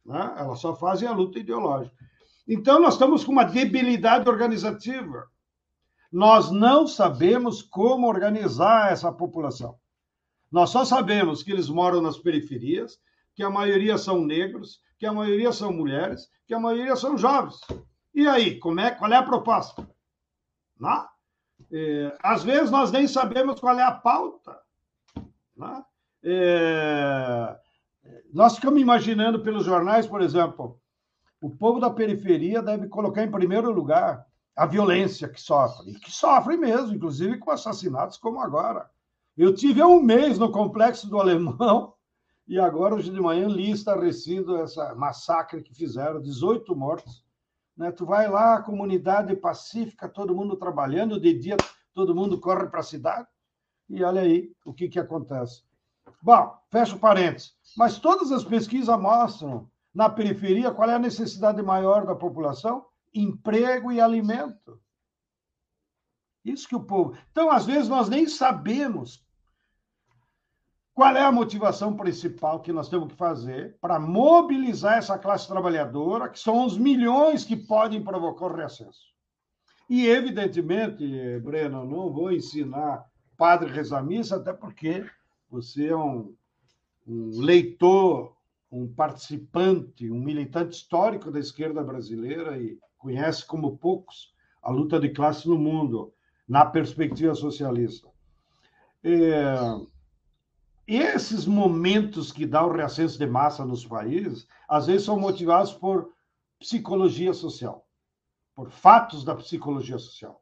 Né? Elas só fazem a luta ideológica. Então, nós estamos com uma debilidade organizativa. Nós não sabemos como organizar essa população. Nós só sabemos que eles moram nas periferias, que a maioria são negros, que a maioria são mulheres, que a maioria são jovens. E aí, como é, qual é a proposta? Não? É, às vezes nós nem sabemos qual é a pauta. Né? É, nós ficamos imaginando pelos jornais, por exemplo, o povo da periferia deve colocar em primeiro lugar a violência que sofre, e que sofre mesmo, inclusive com assassinatos como agora. Eu tive um mês no complexo do Alemão, e agora, hoje de manhã, li estarrecido essa massacre que fizeram, 18 mortos. Né? Tu vai lá, comunidade pacífica, todo mundo trabalhando, de dia todo mundo corre para a cidade, e olha aí o que, que acontece. Bom, fecha o parênteses. Mas todas as pesquisas mostram, na periferia, qual é a necessidade maior da população? Emprego e alimento. Isso que o povo. Então, às vezes, nós nem sabemos qual é a motivação principal que nós temos que fazer para mobilizar essa classe trabalhadora, que são os milhões que podem provocar o reacesso? E, evidentemente, Breno, não vou ensinar padre rezar missa, até porque você é um, um leitor, um participante, um militante histórico da esquerda brasileira e conhece como poucos a luta de classe no mundo, na perspectiva socialista. É, esses momentos que dá o reascenso de massa nos países, às vezes são motivados por psicologia social, por fatos da psicologia social.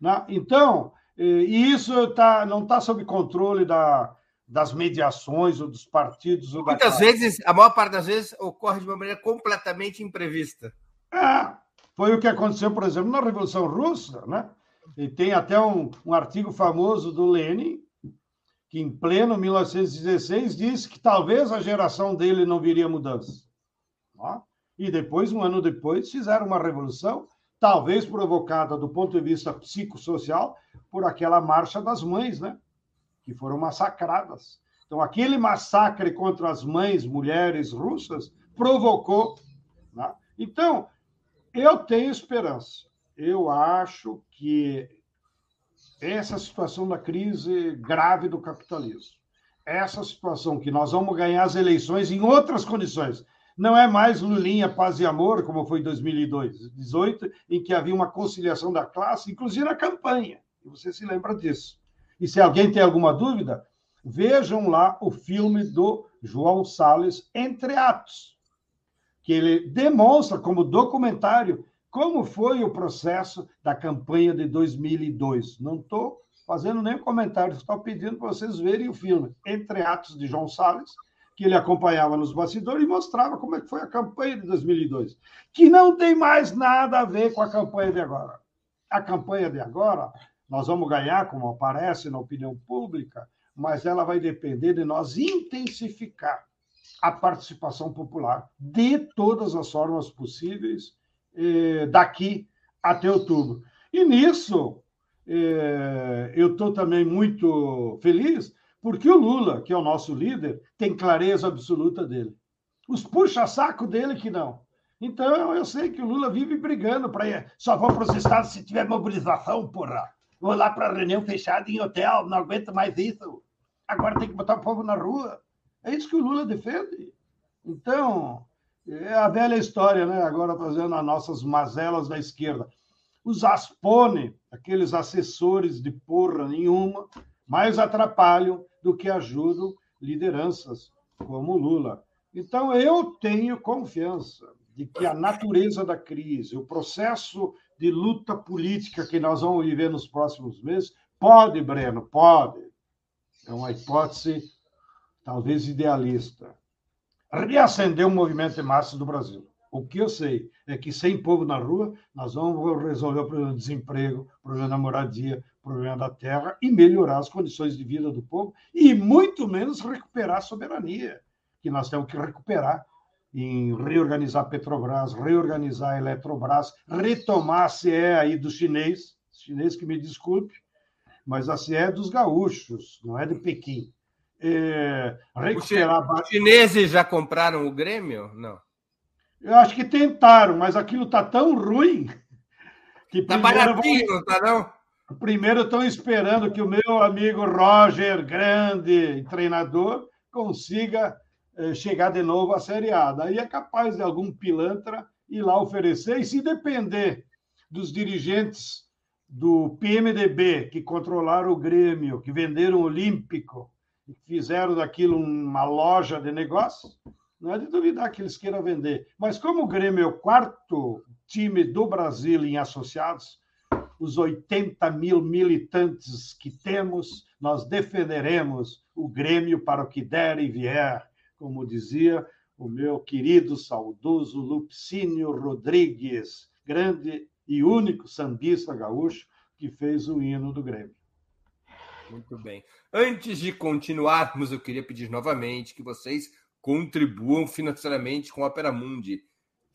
Né? Então, e isso tá, não está sob controle da, das mediações ou dos partidos. Ou Muitas vezes, a maior parte das vezes, ocorre de uma maneira completamente imprevista. É, foi o que aconteceu, por exemplo, na Revolução Russa, né? E tem até um, um artigo famoso do Lenin, que em pleno 1916 disse que talvez a geração dele não viria mudança. E depois, um ano depois, fizeram uma revolução, talvez provocada do ponto de vista psicossocial por aquela marcha das mães, né? Que foram massacradas. Então, aquele massacre contra as mães, mulheres russas, provocou. Né? Então, eu tenho esperança. Eu acho que essa situação da crise grave do capitalismo. Essa situação que nós vamos ganhar as eleições em outras condições. Não é mais Lulinha, paz e amor, como foi em 2018, em que havia uma conciliação da classe, inclusive na campanha. Você se lembra disso. E se alguém tem alguma dúvida, vejam lá o filme do João Salles, Entre Atos, que ele demonstra como documentário como foi o processo da campanha de 2002. Não estou fazendo nenhum comentário, estou pedindo para vocês verem o filme Entre Atos de João Salles, que ele acompanhava nos bastidores e mostrava como é que foi a campanha de 2002, que não tem mais nada a ver com a campanha de agora. A campanha de agora, nós vamos ganhar, como aparece na opinião pública, mas ela vai depender de nós intensificar a participação popular de todas as formas possíveis eh, daqui até outubro. E nisso, eh, eu estou também muito feliz, porque o Lula, que é o nosso líder, tem clareza absoluta dele. Os puxa-saco dele que não. Então, eu sei que o Lula vive brigando para. Só vou para os estados se tiver mobilização, porra. Vou lá para reunião fechada em hotel, não aguento mais isso. Agora tem que botar o povo na rua. É isso que o Lula defende. Então, é a velha história, né? Agora fazendo as nossas mazelas da esquerda. Os Aspone, aqueles assessores de porra nenhuma, mais atrapalham do que ajudam lideranças como Lula. Então, eu tenho confiança de que a natureza da crise, o processo de luta política que nós vamos viver nos próximos meses, pode, Breno, pode. É uma hipótese talvez idealista. Reacender o movimento de massa do Brasil. O que eu sei é que sem povo na rua, nós vamos resolver o problema do desemprego, o problema da moradia, o problema da terra e melhorar as condições de vida do povo e muito menos recuperar a soberania, que nós temos que recuperar em reorganizar Petrobras, reorganizar Eletrobras, retomar a CE aí do chinês, chinês que me desculpe, mas a CE é dos gaúchos, não é de Pequim. É, recuperar... Os chineses já compraram o Grêmio? Não. Eu acho que tentaram, mas aquilo está tão ruim que está baratinho, não está não? Primeiro estão esperando que o meu amigo Roger, grande treinador, consiga eh, chegar de novo à Série A. Daí é capaz de algum pilantra ir lá oferecer, e se depender dos dirigentes do PMDB, que controlaram o Grêmio, que venderam o Olímpico, fizeram daquilo uma loja de negócios, não é de duvidar que eles queiram vender. Mas como o Grêmio é o quarto time do Brasil em associados, os 80 mil militantes que temos, nós defenderemos o Grêmio para o que der e vier como dizia o meu querido, saudoso Lupicínio Rodrigues, grande e único sambista gaúcho que fez o hino do Grêmio. Muito bem. Antes de continuarmos, eu queria pedir novamente que vocês contribuam financeiramente com a Opera Mundi.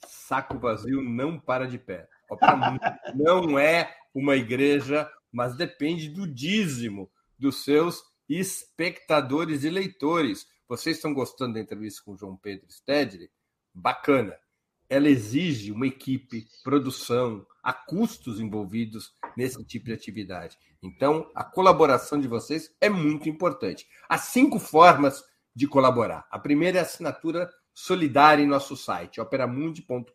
Saco vazio não para de pé. Opera Mundi não é uma igreja, mas depende do dízimo dos seus espectadores e leitores. Vocês estão gostando da entrevista com o João Pedro Stedley? Bacana. Ela exige uma equipe, produção, há custos envolvidos nesse tipo de atividade. Então, a colaboração de vocês é muito importante. Há cinco formas de colaborar. A primeira é a assinatura solidária em nosso site, operamundi.com.br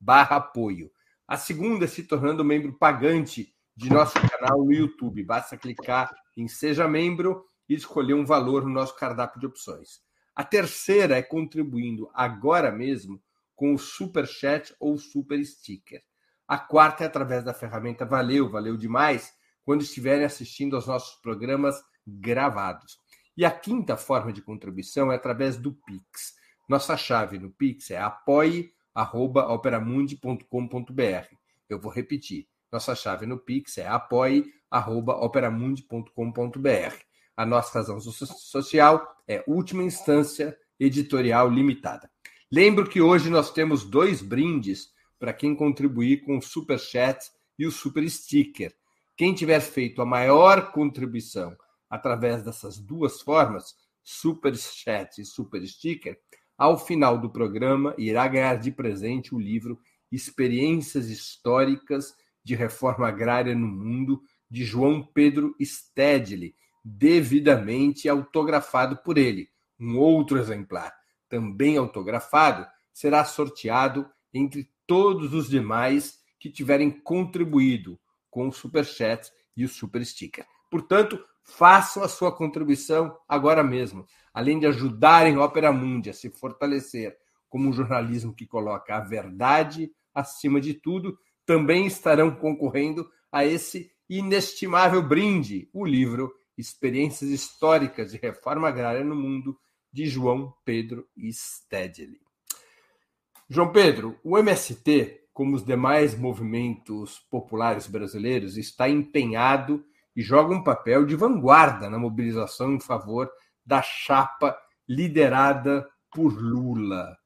barra apoio. A segunda é se tornando membro pagante de nosso canal no YouTube. Basta clicar em Seja Membro e escolher um valor no nosso cardápio de opções. A terceira é contribuindo agora mesmo com o Super Chat ou Super Sticker. A quarta é através da ferramenta Valeu, valeu demais, quando estiverem assistindo aos nossos programas gravados. E a quinta forma de contribuição é através do Pix. Nossa chave no Pix é apoie.operamundi.com.br. Eu vou repetir. Nossa chave no Pix é apoie.operamundi.com.br. A nossa razão social é Última Instância Editorial Limitada. Lembro que hoje nós temos dois brindes para quem contribuir com o Super Chat e o Super Sticker. Quem tiver feito a maior contribuição através dessas duas formas, Super Chat e Super Sticker, ao final do programa irá ganhar de presente o livro Experiências Históricas de Reforma Agrária no Mundo, de João Pedro Stedley, devidamente autografado por ele. Um outro exemplar, também autografado, será sorteado entre todos os demais que tiverem contribuído com o Super Chat e o Super Sticker. Portanto, façam a sua contribuição agora mesmo. Além de ajudarem a Opera Mundi a se fortalecer como um jornalismo que coloca a verdade acima de tudo, também estarão concorrendo a esse inestimável brinde, o livro Experiências Históricas de Reforma Agrária no Mundo, de João Pedro Stedley. João Pedro, o MST como os demais movimentos populares brasileiros, está empenhado e joga um papel de vanguarda na mobilização em favor da chapa liderada por Lula.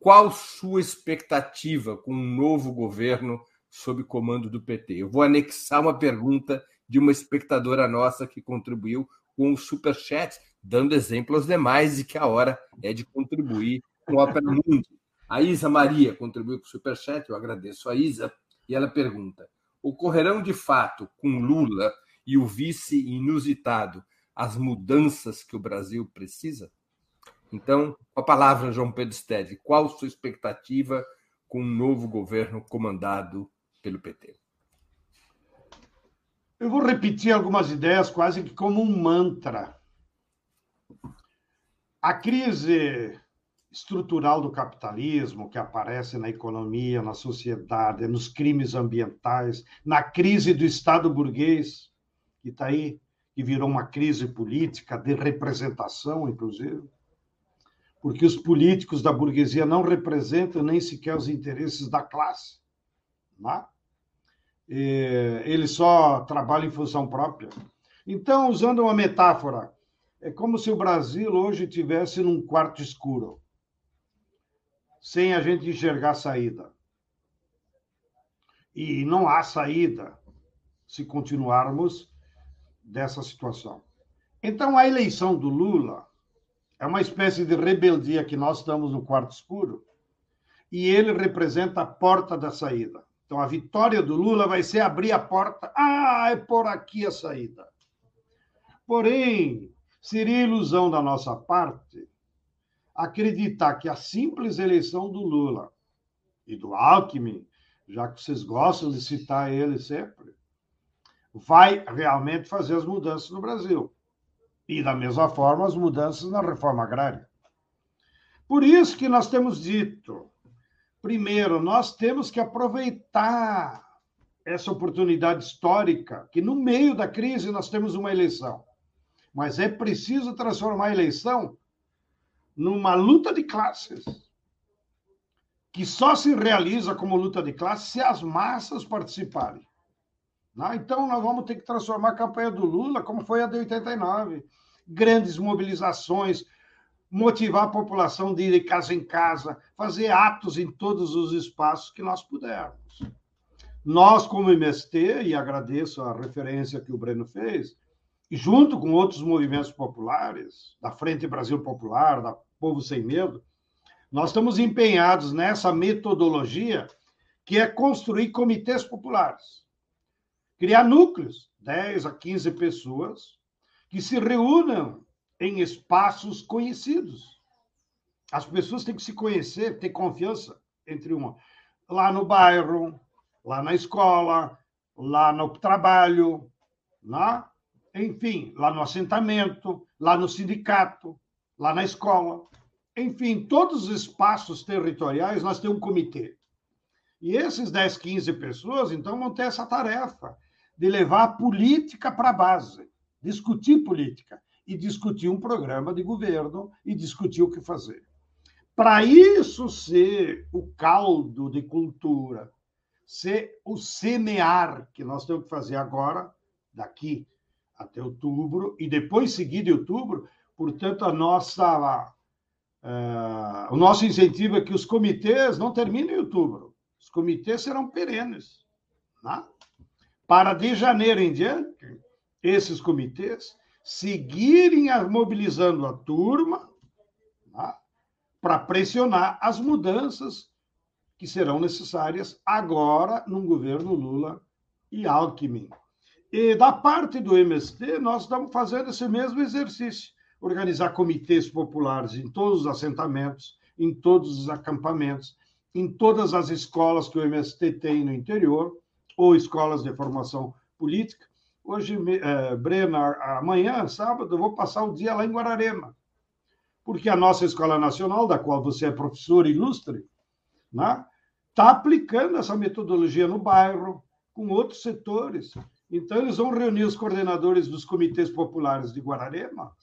Qual sua expectativa com um novo governo sob comando do PT? Eu vou anexar uma pergunta de uma espectadora nossa que contribuiu com o Superchat, dando exemplo aos demais de que a hora é de contribuir com a Opera Mundi. A Isa Maria contribuiu com o Superchat, eu agradeço a Isa, e ela pergunta: ocorrerão de fato com Lula e o vice inusitado as mudanças que o Brasil precisa? Então, a palavra, João Pedro Stede, qual sua expectativa com um novo governo comandado pelo PT? Eu vou repetir algumas ideias quase que como um mantra. A crise estrutural do capitalismo que aparece na economia, na sociedade, nos crimes ambientais, na crise do Estado burguês, que está aí, que virou uma crise política de representação, inclusive porque os políticos da burguesia não representam nem sequer os interesses da classe. Né? Eles só trabalham em função própria. Então, usando uma metáfora, é como se o Brasil hoje tivesse num quarto escuro, sem a gente enxergar saída. E não há saída se continuarmos dessa situação. Então, a eleição do Lula é uma espécie de rebeldia que nós estamos no quarto escuro e ele representa a porta da saída. Então, a vitória do Lula vai ser abrir a porta. Ah, é por aqui a saída. Porém, seria ilusão da nossa parte acreditar que a simples eleição do Lula e do Alckmin, já que vocês gostam de citar ele sempre, vai realmente fazer as mudanças no Brasil. E, da mesma forma, as mudanças na reforma agrária. Por isso que nós temos dito, primeiro, nós temos que aproveitar essa oportunidade histórica, que no meio da crise nós temos uma eleição. Mas é preciso transformar a eleição numa luta de classes, que só se realiza como luta de classes se as massas participarem. Né? Então, nós vamos ter que transformar a campanha do Lula como foi a de 89. Grandes mobilizações, motivar a população de ir de casa em casa, fazer atos em todos os espaços que nós pudermos. Nós, como MST, e agradeço a referência que o Breno fez, junto com outros movimentos populares, da Frente Brasil Popular, da Povo Sem Medo, nós estamos empenhados nessa metodologia que é construir comitês populares criar núcleos, 10 a 15 pessoas, que se reúnam em espaços conhecidos. As pessoas têm que se conhecer, ter confiança entre uma. Lá no bairro, lá na escola, lá no trabalho, lá, enfim, lá no assentamento, lá no sindicato, lá na escola. Enfim, todos os espaços territoriais nós temos um comitê. E esses 10, 15 pessoas, então, vão ter essa tarefa de levar a política para a base, discutir política e discutir um programa de governo e discutir o que fazer. Para isso ser o caldo de cultura, ser o semear que nós temos que fazer agora, daqui até outubro, e depois seguir de outubro, portanto, a nossa, uh, o nosso incentivo é que os comitês não terminem em outubro. Os comitês serão perenes. Né? para de janeiro em diante, esses comitês seguirem mobilizando a turma tá? para pressionar as mudanças que serão necessárias agora no governo Lula e Alckmin. E da parte do MST, nós estamos fazendo esse mesmo exercício, organizar comitês populares em todos os assentamentos, em todos os acampamentos, em todas as escolas que o MST tem no interior, ou escolas de formação política. Hoje, é, Breno, amanhã, sábado, eu vou passar o dia lá em Guararema, porque a nossa Escola Nacional, da qual você é professor ilustre, está né, tá aplicando essa metodologia no bairro, com outros setores. Então, eles vão reunir os coordenadores dos comitês populares de Guararema,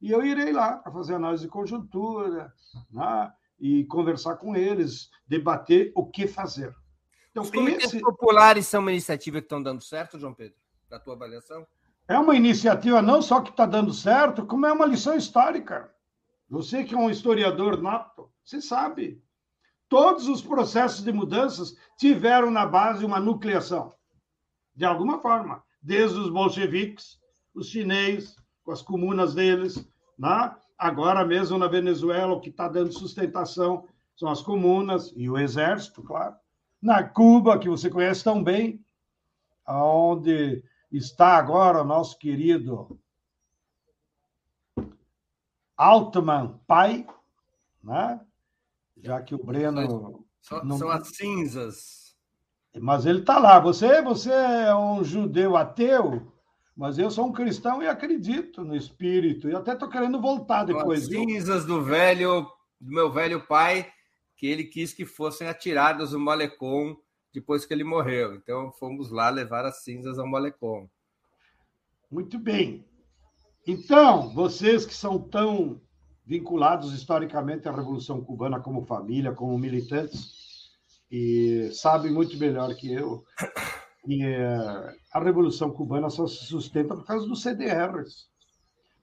e eu irei lá para fazer análise de conjuntura, né, e conversar com eles, debater o que fazer. Então, Os comitês esse... populares são uma iniciativa que estão dando certo, João Pedro, na tua avaliação? É uma iniciativa não só que está dando certo, como é uma lição histórica. Você que é um historiador nato, você sabe. Todos os processos de mudanças tiveram na base uma nucleação, de alguma forma, desde os bolcheviques, os chineses, com as comunas deles, né? agora mesmo na Venezuela, o que está dando sustentação são as comunas e o exército, claro. Na Cuba, que você conhece tão bem, onde está agora o nosso querido Altman pai, né? já que o Breno. Não... são as cinzas. Mas ele está lá. Você, você é um judeu ateu, mas eu sou um cristão e acredito no espírito. E até estou querendo voltar depois. As cinzas do velho, do meu velho pai, que ele quis que fossem atiradas no Malecon depois que ele morreu. Então fomos lá levar as cinzas ao Malecon. Muito bem. Então, vocês que são tão vinculados historicamente à Revolução Cubana como família, como militantes, e sabem muito melhor que eu que eh, a Revolução Cubana só se sustenta por causa dos CDRs,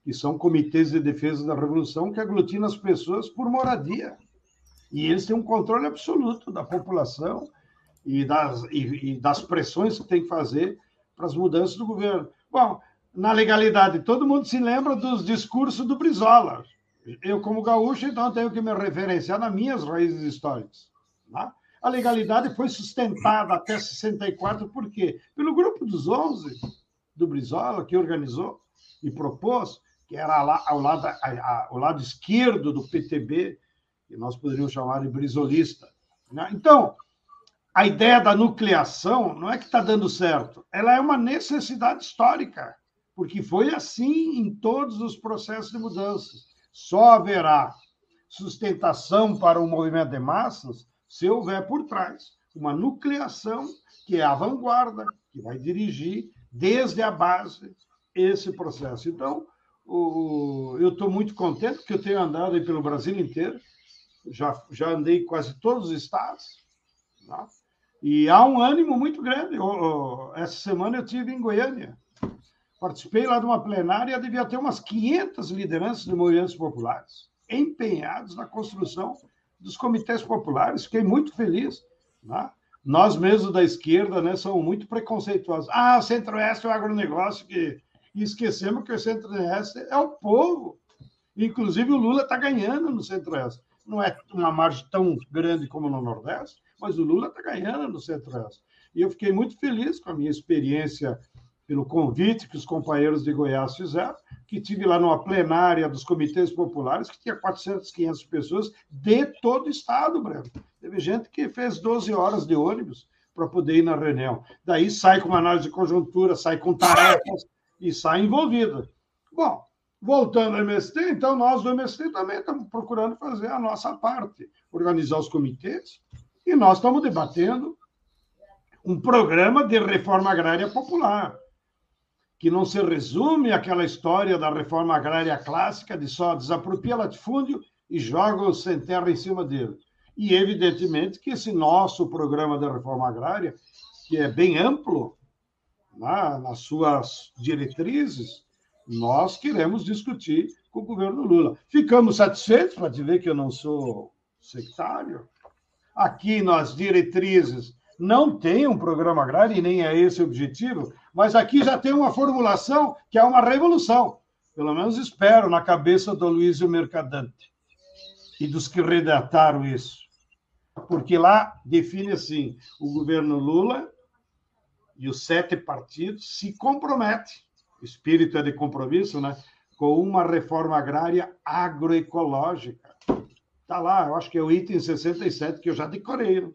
que são comitês de defesa da Revolução que aglutinam as pessoas por moradia. E eles têm um controle absoluto da população e das, e, e das pressões que tem que fazer para as mudanças do governo. Bom, na legalidade. Todo mundo se lembra dos discursos do Brizola. Eu, como gaúcho, então tenho que me referenciar nas minhas raízes históricas. Tá? A legalidade foi sustentada até 64, por quê? Pelo grupo dos 11 do Brizola, que organizou e propôs, que era ao lado, ao lado esquerdo do PTB, que nós poderíamos chamar de brizolista. Né? Então, a ideia da nucleação não é que está dando certo, ela é uma necessidade histórica porque foi assim em todos os processos de mudança. Só haverá sustentação para o movimento de massas se houver por trás uma nucleação que é a vanguarda, que vai dirigir desde a base esse processo. Então, o, eu estou muito contente que eu tenho andado pelo Brasil inteiro, já, já andei quase todos os estados, tá? e há um ânimo muito grande. Essa semana eu tive em Goiânia, Participei lá de uma plenária, devia ter umas 500 lideranças de movimentos populares empenhados na construção dos comitês populares. Fiquei muito feliz. Né? Nós mesmos da esquerda né, somos muito preconceituosos. Ah, Centro-Oeste é o agronegócio que... E esquecemos que o Centro-Oeste é o povo. Inclusive, o Lula está ganhando no Centro-Oeste. Não é uma margem tão grande como no Nordeste, mas o Lula está ganhando no Centro-Oeste. E eu fiquei muito feliz com a minha experiência pelo convite que os companheiros de Goiás fizeram, que tive lá numa plenária dos comitês populares, que tinha 400, 500 pessoas de todo o estado, Breno. Teve gente que fez 12 horas de ônibus para poder ir na reunião. Daí sai com uma análise de conjuntura, sai com tarefas e sai envolvida. Bom, voltando ao MST, então nós do MST também estamos procurando fazer a nossa parte, organizar os comitês, e nós estamos debatendo um programa de reforma agrária popular que não se resume àquela história da reforma agrária clássica de só desapropria latifúndio e joga o sem terra em cima dele. E, evidentemente, que esse nosso programa de reforma agrária, que é bem amplo né, nas suas diretrizes, nós queremos discutir com o governo Lula. Ficamos satisfeitos, para te ver que eu não sou sectário. Aqui nas diretrizes não tem um programa agrário e nem é esse o objetivo, mas aqui já tem uma formulação que é uma revolução. Pelo menos espero, na cabeça do Luiz Mercadante e dos que redataram isso. Porque lá define assim: o governo Lula e os sete partidos se comprometem, espírito é de compromisso, né? Com uma reforma agrária agroecológica. Está lá, eu acho que é o item 67 que eu já decorei. Né?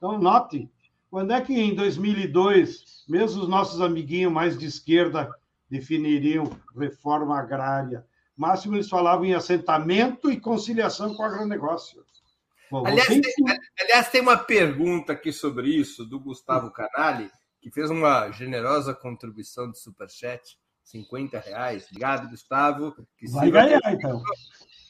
Então, note, quando é que em 2002, mesmo os nossos amiguinhos mais de esquerda definiriam reforma agrária? Máximo, eles falavam em assentamento e conciliação com o agronegócio. Bom, aliás, tem, aliás, tem uma pergunta aqui sobre isso, do Gustavo Canali, que fez uma generosa contribuição de superchat, 50 reais. Obrigado, Gustavo. Que Vai ganhar, de, então.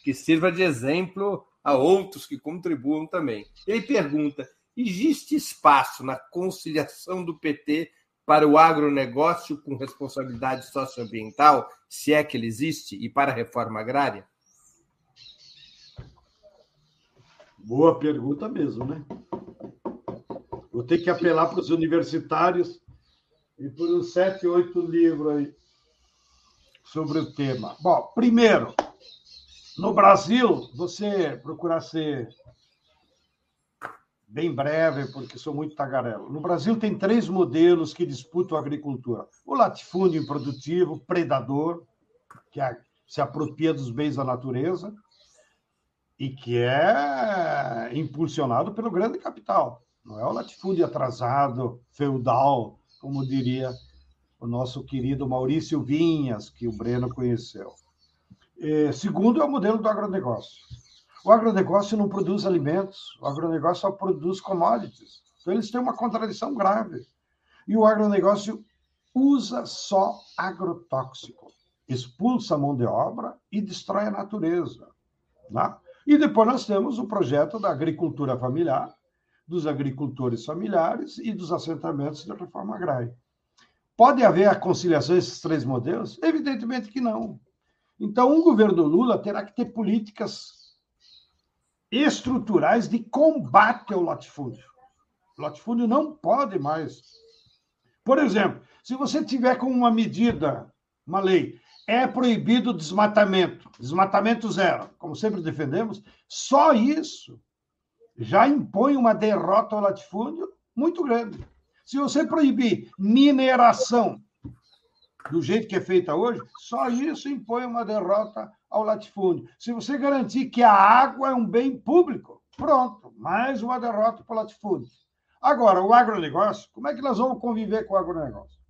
Que sirva de exemplo a outros que contribuam também. Ele pergunta: existe espaço na conciliação do PT para o agronegócio com responsabilidade socioambiental, se é que ele existe, e para a reforma agrária? Boa pergunta mesmo, né? Vou ter que apelar para os universitários e por uns sete, oito livros aí sobre o tema. Bom, primeiro, no Brasil, você procurar ser bem breve, porque sou muito tagarelo. No Brasil tem três modelos que disputam a agricultura: o latifúndio improdutivo, predador, que é, se apropria dos bens da natureza e que é impulsionado pelo grande capital. Não é o latifúndio atrasado, feudal, como diria o nosso querido Maurício Vinhas, que o Breno conheceu. E, segundo é o modelo do agronegócio. O agronegócio não produz alimentos, o agronegócio só produz commodities. Então, eles têm uma contradição grave. E o agronegócio usa só agrotóxico, expulsa a mão de obra e destrói a natureza. Né? E depois nós temos o projeto da agricultura familiar, dos agricultores familiares e dos assentamentos de reforma agrária. Pode haver a conciliação desses três modelos? Evidentemente que não. Então, um governo Lula terá que ter políticas estruturais de combate ao latifúndio. O latifúndio não pode mais. Por exemplo, se você tiver com uma medida, uma lei, é proibido desmatamento, desmatamento zero, como sempre defendemos, só isso já impõe uma derrota ao latifúndio muito grande. Se você proibir mineração do jeito que é feita hoje, só isso impõe uma derrota ao latifúndio. Se você garantir que a água é um bem público, pronto, mais uma derrota para o latifúndio. Agora, o agronegócio, como é que nós vamos conviver com o agronegócio?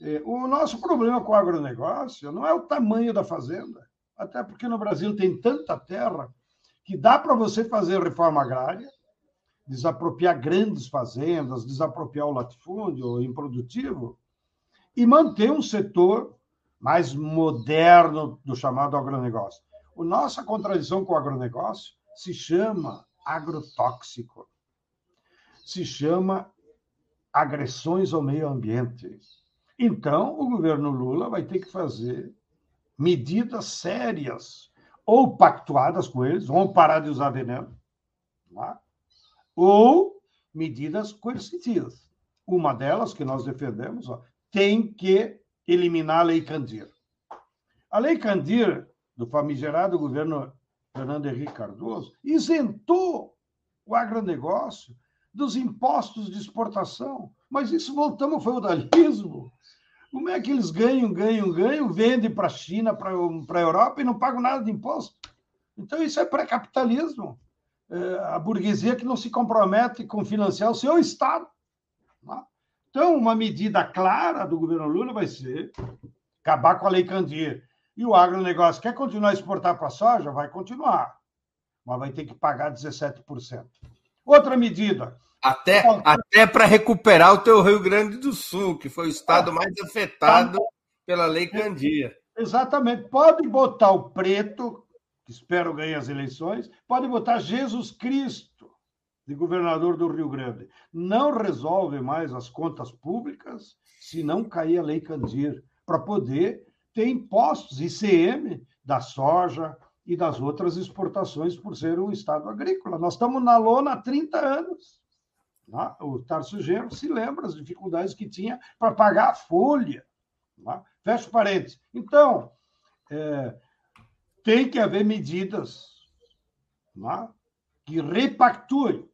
É, o nosso problema com o agronegócio não é o tamanho da fazenda, até porque no Brasil tem tanta terra que dá para você fazer reforma agrária, desapropriar grandes fazendas, desapropriar o latifúndio improdutivo e manter um setor mais moderno do chamado agronegócio. A nossa contradição com o agronegócio se chama agrotóxico, se chama agressões ao meio ambiente. Então, o governo Lula vai ter que fazer medidas sérias, ou pactuadas com eles, vão parar de usar veneno, tá? ou medidas coercitivas. Uma delas, que nós defendemos, ó, tem que eliminar a Lei Candir. A Lei Candir, do famigerado governo Fernando Henrique Cardoso, isentou o agronegócio dos impostos de exportação. Mas isso voltamos ao feudalismo. Como é que eles ganham, ganham, ganham, vendem para a China, para a Europa e não pagam nada de imposto? Então, isso é pré-capitalismo. É a burguesia que não se compromete com financiar o seu Estado. Tá? Então, uma medida clara do governo Lula vai ser acabar com a Lei Candir. E o agronegócio quer continuar a exportar para a soja? Vai continuar, mas vai ter que pagar 17%. Outra medida. Até, até para recuperar o teu Rio Grande do Sul, que foi o estado ah, mais afetado pela Lei Candir. Exatamente. Pode botar o preto, que espero ganhar as eleições, pode botar Jesus Cristo de governador do Rio Grande. Não resolve mais as contas públicas se não cair a Lei Candir, para poder ter impostos ICM da soja e das outras exportações por ser um estado agrícola. Nós estamos na lona há 30 anos. Tá? O Tarso Genro se lembra das dificuldades que tinha para pagar a folha. Tá? Fecha parênteses. Então, é, tem que haver medidas tá? que repactuem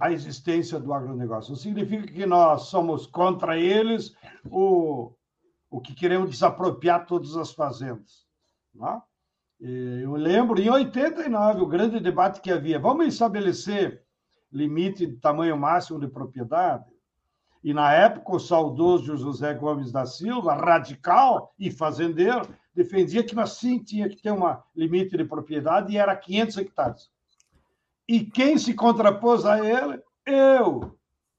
a existência do agronegócio. Não significa que nós somos contra eles ou, o que queremos desapropriar todas as fazendas. Não? Eu lembro, em 89, o grande debate que havia, vamos estabelecer limite de tamanho máximo de propriedade? E, na época, o saudoso José Gomes da Silva, radical e fazendeiro, defendia que nós sim tinha que ter um limite de propriedade e era 500 hectares. E quem se contrapôs a ele? Eu,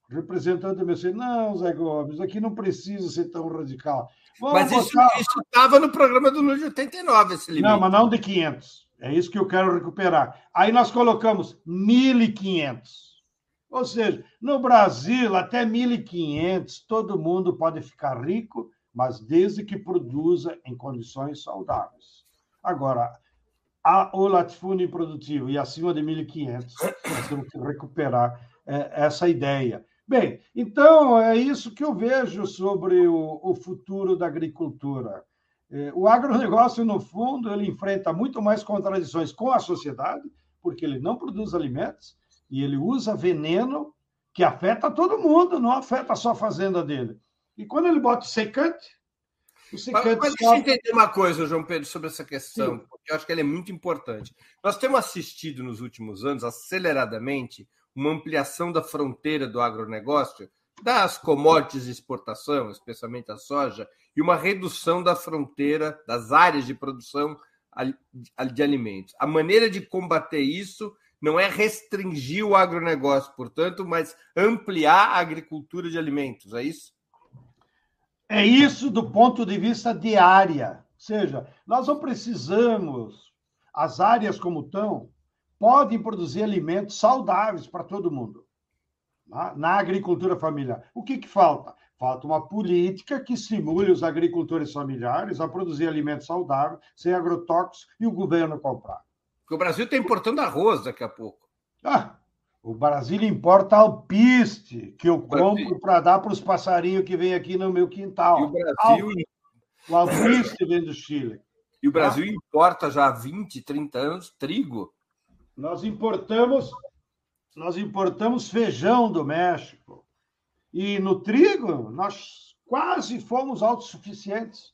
representante do MC. Não, Zé Gomes, aqui não precisa ser tão radical. Vamos mas botar... isso estava no programa do Lula de 89, esse limite. Não, mas não de 500. É isso que eu quero recuperar. Aí nós colocamos 1.500. Ou seja, no Brasil, até 1.500, todo mundo pode ficar rico, mas desde que produza em condições saudáveis. Agora, o latifúndio improdutivo e acima de 1.500, nós temos que recuperar é, essa ideia. Bem, então é isso que eu vejo sobre o, o futuro da agricultura. É, o agronegócio, no fundo, ele enfrenta muito mais contradições com a sociedade, porque ele não produz alimentos e ele usa veneno que afeta todo mundo, não afeta só a fazenda dele. E quando ele bota o secante, o secante. Mas, mas deixa eu entender uma coisa, João Pedro, sobre essa questão, Sim. Eu acho que ela é muito importante. Nós temos assistido nos últimos anos, aceleradamente, uma ampliação da fronteira do agronegócio, das commodities de exportação, especialmente a soja, e uma redução da fronteira, das áreas de produção de alimentos. A maneira de combater isso não é restringir o agronegócio, portanto, mas ampliar a agricultura de alimentos, é isso? É isso do ponto de vista de área. Ou seja, nós não precisamos, as áreas como estão, podem produzir alimentos saudáveis para todo mundo. Na, na agricultura familiar. O que, que falta? Falta uma política que estimule os agricultores familiares a produzir alimentos saudáveis, sem agrotóxicos, e o governo comprar. Porque o Brasil está importando arroz daqui a pouco. Ah, o Brasil importa alpiste, que eu compro para dar para os passarinhos que vêm aqui no meu quintal. E o Brasil. O alpiste vem do Chile. E o Brasil ah. importa já há 20, 30 anos trigo. Nós importamos, nós importamos feijão do México. E no trigo, nós quase fomos autossuficientes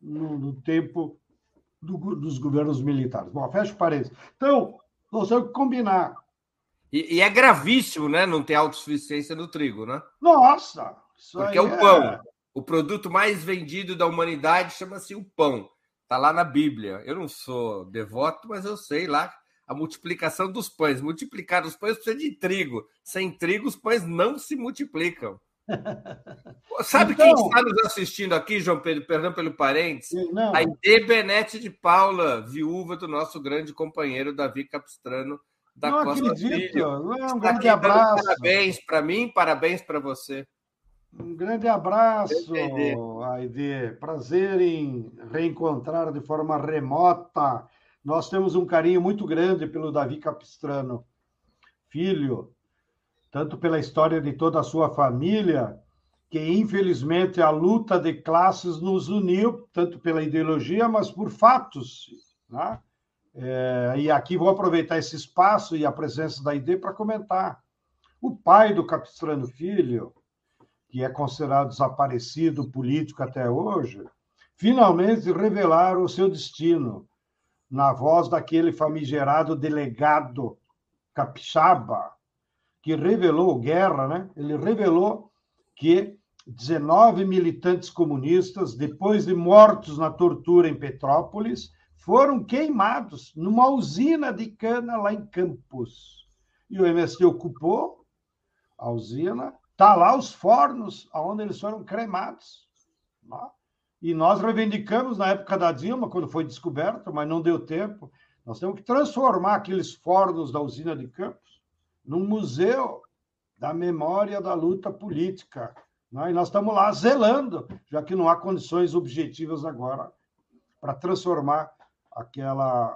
no, no tempo do, dos governos militares. Bom, fecha parênteses. Então, nós temos que combinar. E, e, é gravíssimo, né? Não ter autossuficiência no trigo, né? Nossa! Porque é o pão. É... O produto mais vendido da humanidade chama-se o pão. Está lá na Bíblia. Eu não sou devoto, mas eu sei lá a multiplicação dos pães. Multiplicar os pães precisa de trigo. Sem trigo, os pães não se multiplicam. Sabe então, quem está nos assistindo aqui, João Pedro? Perdão pelo parênteses. Não. A Ide Benete de Paula, viúva do nosso grande companheiro Davi Capistrano da não Costa acredito. Filho. Não, um grande abraço. Parabéns para mim, parabéns para você. Um grande abraço, Aide. Prazer em reencontrar de forma remota. Nós temos um carinho muito grande pelo Davi Capistrano, filho tanto pela história de toda a sua família, que infelizmente a luta de classes nos uniu, tanto pela ideologia, mas por fatos. Né? É, e aqui vou aproveitar esse espaço e a presença da ID para comentar. O pai do Capistrano Filho, que é considerado desaparecido político até hoje, finalmente revelaram o seu destino na voz daquele famigerado delegado capixaba, que revelou guerra, né? Ele revelou que 19 militantes comunistas, depois de mortos na tortura em Petrópolis, foram queimados numa usina de cana lá em Campos. E o MST ocupou a usina, tá lá os fornos onde eles foram cremados. Né? E nós reivindicamos na época da Dilma, quando foi descoberto, mas não deu tempo. Nós temos que transformar aqueles fornos da usina de Campos num museu da memória da luta política. Né? E nós estamos lá zelando, já que não há condições objetivas agora para transformar aquela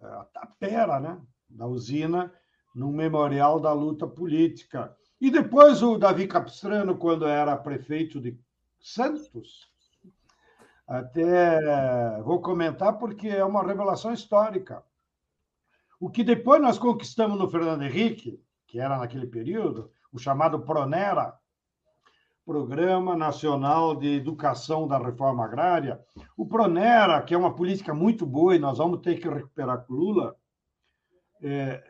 a tapera né, da usina num memorial da luta política. E depois o Davi Capistrano, quando era prefeito de Santos, até vou comentar porque é uma revelação histórica. O que depois nós conquistamos no Fernando Henrique, que era naquele período, o chamado PRONERA, Programa Nacional de Educação da Reforma Agrária. O PRONERA, que é uma política muito boa e nós vamos ter que recuperar com Lula, é,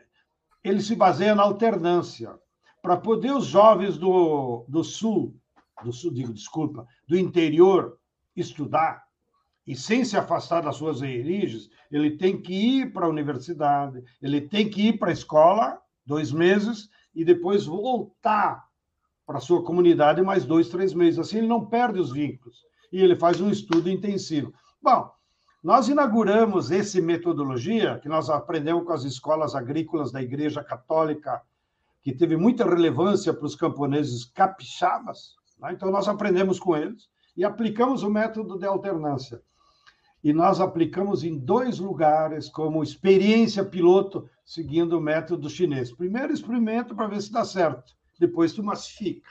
ele se baseia na alternância. Para poder os jovens do, do Sul, do Sul, digo, desculpa, do interior estudar, e sem se afastar das suas origens, ele tem que ir para a universidade, ele tem que ir para a escola dois meses e depois voltar para a sua comunidade mais dois, três meses. Assim ele não perde os vínculos e ele faz um estudo intensivo. Bom, nós inauguramos essa metodologia que nós aprendemos com as escolas agrícolas da Igreja Católica que teve muita relevância para os camponeses capixabas. Né? Então, nós aprendemos com eles e aplicamos o método de alternância. E nós aplicamos em dois lugares como experiência piloto, seguindo o método chinês. Primeiro experimento para ver se dá certo, depois tu massifica.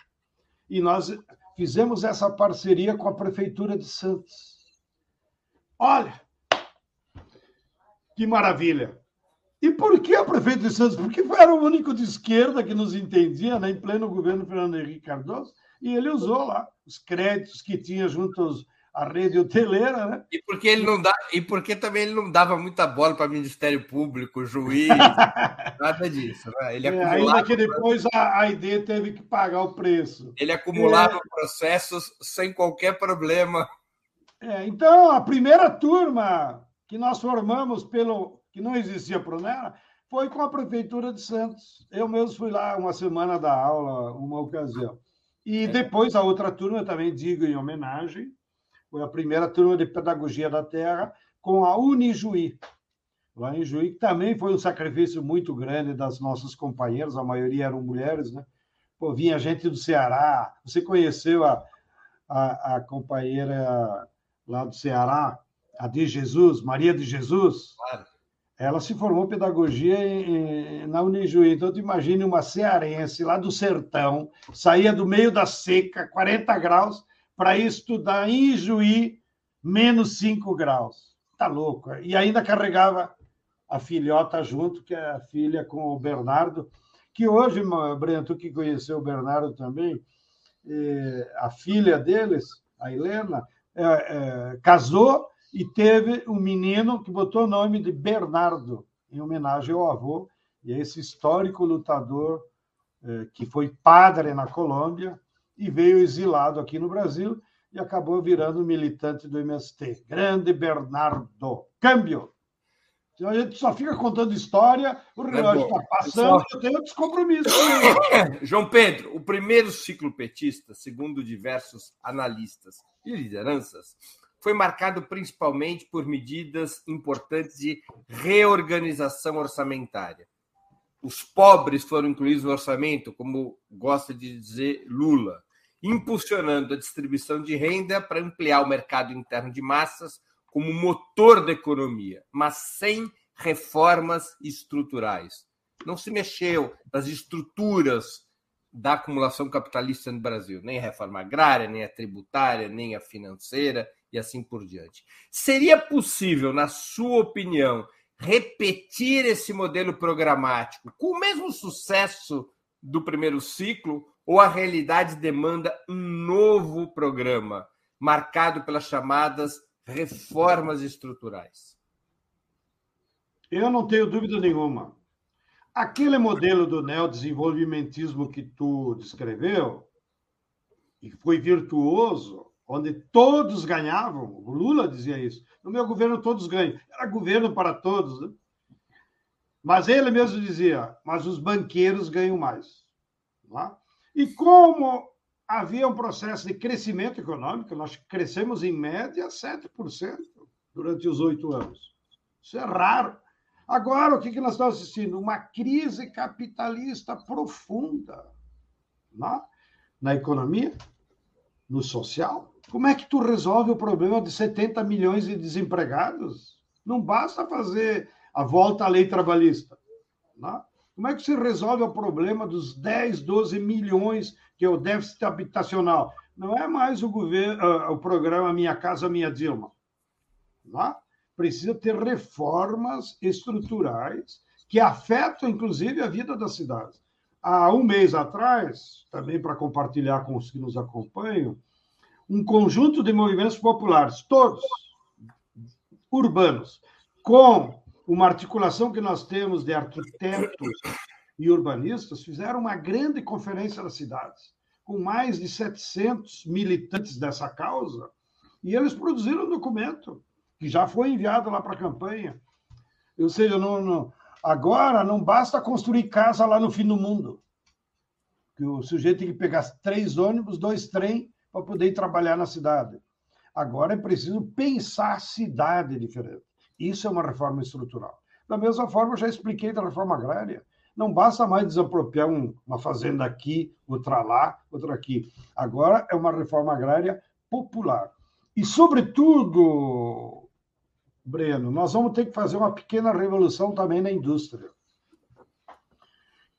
E nós fizemos essa parceria com a Prefeitura de Santos. Olha, que maravilha! E por que o prefeito de Santos? Porque era o único de esquerda que nos entendia, né, em pleno governo Fernando Henrique Cardoso, e ele usou lá os créditos que tinha junto à rede hoteleira, né? E porque ele não dá, e porque também ele não dava muita bola para o Ministério Público, juiz, nada disso, né? Ele é, ainda que depois a, a ID teve que pagar o preço. Ele acumulava é... processos sem qualquer problema. É, então, a primeira turma que nós formamos pelo que não existia Pronera, foi com a Prefeitura de Santos. Eu mesmo fui lá uma semana da aula, uma ocasião. E é. depois a outra turma, também digo em homenagem, foi a primeira turma de Pedagogia da Terra com a Unijuí, lá em Juí, que também foi um sacrifício muito grande das nossas companheiras, a maioria eram mulheres, né? Pô, vinha gente do Ceará. Você conheceu a, a, a companheira lá do Ceará, a de Jesus, Maria de Jesus? Claro. Ela se formou pedagogia em, na Unijuí. Então, tu imagine uma cearense lá do sertão, saía do meio da seca, 40 graus, para estudar em Juí, menos 5 graus. Tá louco. E ainda carregava a filhota junto, que é a filha com o Bernardo, que hoje, Breno, tu que conheceu o Bernardo também, eh, a filha deles, a Helena, é, é, casou e teve um menino que botou o nome de Bernardo, em homenagem ao avô, e é esse histórico lutador eh, que foi padre na Colômbia e veio exilado aqui no Brasil e acabou virando militante do MST. Grande Bernardo. Câmbio! Então a gente só fica contando história, o relógio está passando, só... eu tenho outros compromissos. João Pedro, o primeiro ciclo petista, segundo diversos analistas e lideranças, foi marcado principalmente por medidas importantes de reorganização orçamentária. Os pobres foram incluídos no orçamento, como gosta de dizer Lula, impulsionando a distribuição de renda para ampliar o mercado interno de massas como motor da economia, mas sem reformas estruturais. Não se mexeu nas estruturas da acumulação capitalista no Brasil, nem a reforma agrária, nem a tributária, nem a financeira e assim por diante. Seria possível, na sua opinião, repetir esse modelo programático com o mesmo sucesso do primeiro ciclo ou a realidade demanda um novo programa marcado pelas chamadas reformas estruturais? Eu não tenho dúvida nenhuma. Aquele modelo do neodesenvolvimentismo que tu descreveu, e foi virtuoso, onde todos ganhavam, o Lula dizia isso. No meu governo todos ganham. Era governo para todos. Né? Mas ele mesmo dizia, mas os banqueiros ganham mais. Tá? E como havia um processo de crescimento econômico, nós crescemos em média 7% durante os oito anos. Isso é raro. Agora, o que nós estamos assistindo? Uma crise capitalista profunda na, na economia, no social, como é que tu resolve o problema de 70 milhões de desempregados? Não basta fazer a volta à lei trabalhista. Não? Né? Como é que se resolve o problema dos 10, 12 milhões que é o déficit habitacional? Não é mais o governo, o programa Minha Casa Minha Dilma. Não? Né? Precisa ter reformas estruturais que afetam, inclusive, a vida das cidades. Há um mês atrás, também para compartilhar com os que nos acompanham, um conjunto de movimentos populares, todos urbanos, com uma articulação que nós temos de arquitetos e urbanistas, fizeram uma grande conferência das cidades, com mais de 700 militantes dessa causa, e eles produziram um documento que já foi enviado lá para a campanha. Ou seja, não, não, agora não basta construir casa lá no fim do mundo. Que o sujeito tem que pegar três ônibus, dois trem para poder trabalhar na cidade. Agora é preciso pensar cidade diferente. Isso é uma reforma estrutural. Da mesma forma, eu já expliquei da reforma agrária. Não basta mais desapropriar um, uma fazenda aqui, outra lá, outra aqui. Agora é uma reforma agrária popular. E, sobretudo, Breno, nós vamos ter que fazer uma pequena revolução também na indústria,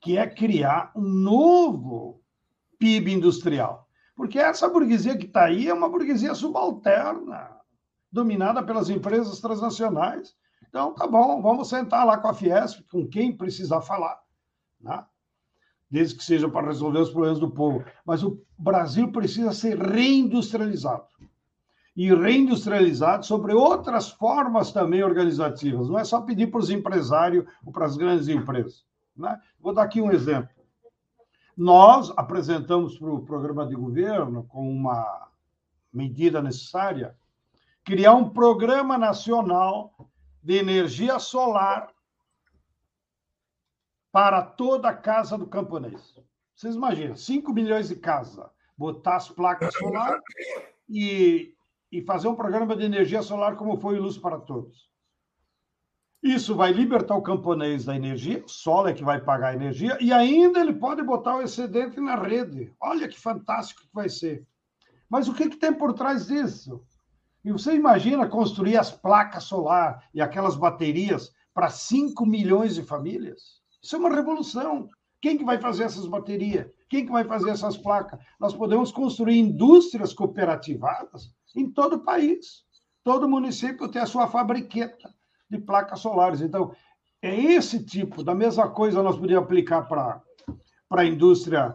que é criar um novo PIB industrial. Porque essa burguesia que está aí é uma burguesia subalterna, dominada pelas empresas transnacionais. Então, tá bom, vamos sentar lá com a Fiesp, com quem precisar falar, né? desde que seja para resolver os problemas do povo. Mas o Brasil precisa ser reindustrializado. E reindustrializado sobre outras formas também organizativas. Não é só pedir para os empresários ou para as grandes empresas. Né? Vou dar aqui um exemplo. Nós apresentamos para o programa de governo, com uma medida necessária, criar um programa nacional de energia solar para toda a casa do camponês. Vocês imaginam, 5 milhões de casas, botar as placas solar e, e fazer um programa de energia solar como foi o Luz para Todos. Isso vai libertar o camponês da energia, o sol é que vai pagar a energia, e ainda ele pode botar o excedente na rede. Olha que fantástico que vai ser. Mas o que, que tem por trás disso? E você imagina construir as placas solar e aquelas baterias para 5 milhões de famílias? Isso é uma revolução. Quem que vai fazer essas baterias? Quem que vai fazer essas placas? Nós podemos construir indústrias cooperativadas em todo o país. Todo município tem a sua fabriqueta de placas solares. Então, é esse tipo, da mesma coisa nós podíamos aplicar para a indústria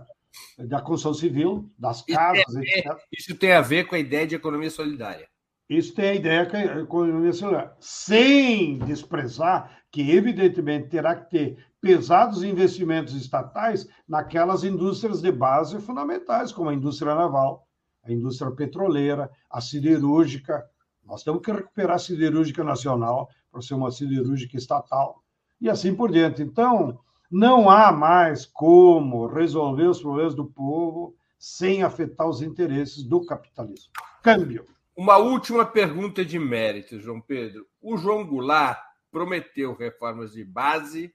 da construção civil, das casas, isso etc. Isso tem a ver com a ideia de economia solidária. Isso tem a ideia que a economia celular. Sem desprezar que, evidentemente, terá que ter pesados investimentos estatais naquelas indústrias de base fundamentais, como a indústria naval, a indústria petroleira, a siderúrgica. Nós temos que recuperar a siderúrgica nacional para ser uma siderúrgica estatal, e assim por diante. Então, não há mais como resolver os problemas do povo sem afetar os interesses do capitalismo. Câmbio. Uma última pergunta de mérito, João Pedro. O João Goulart prometeu reformas de base,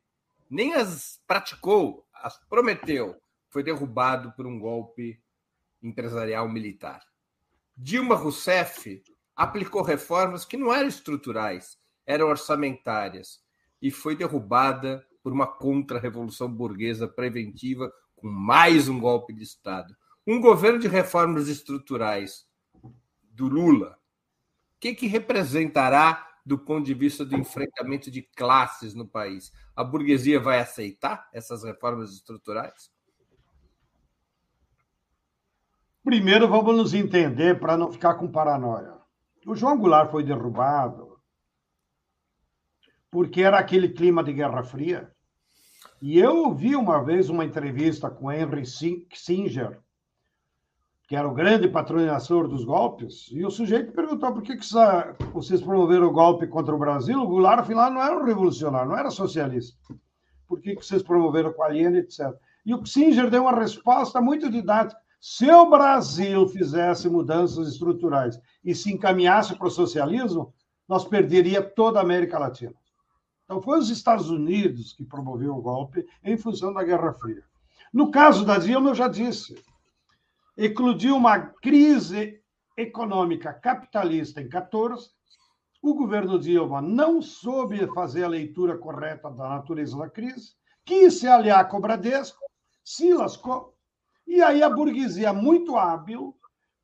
nem as praticou, as prometeu. Foi derrubado por um golpe empresarial militar. Dilma Rousseff aplicou reformas que não eram estruturais, eram orçamentárias, e foi derrubada por uma contra-revolução burguesa preventiva com mais um golpe de Estado. Um governo de reformas estruturais do Lula, o que, que representará do ponto de vista do enfrentamento de classes no país? A burguesia vai aceitar essas reformas estruturais? Primeiro, vamos nos entender para não ficar com paranoia. O João Goulart foi derrubado porque era aquele clima de Guerra Fria. E eu ouvi uma vez uma entrevista com Henry Singer, que era o grande patrocinador dos golpes, e o sujeito perguntou por que, que vocês promoveram o golpe contra o Brasil. O Goulart, afinal, não era um revolucionário, não era socialista. Por que, que vocês promoveram com a Allende, etc. E o Singer deu uma resposta muito didática. Se o Brasil fizesse mudanças estruturais e se encaminhasse para o socialismo, nós perderia toda a América Latina. Então, foi os Estados Unidos que promoveu o golpe em função da Guerra Fria. No caso da Dilma, eu já disse, eclodiu uma crise econômica capitalista em 14. O governo Dilma não soube fazer a leitura correta da natureza da crise, quis se aliar com o Bradesco, se lascou. E aí a burguesia, muito hábil,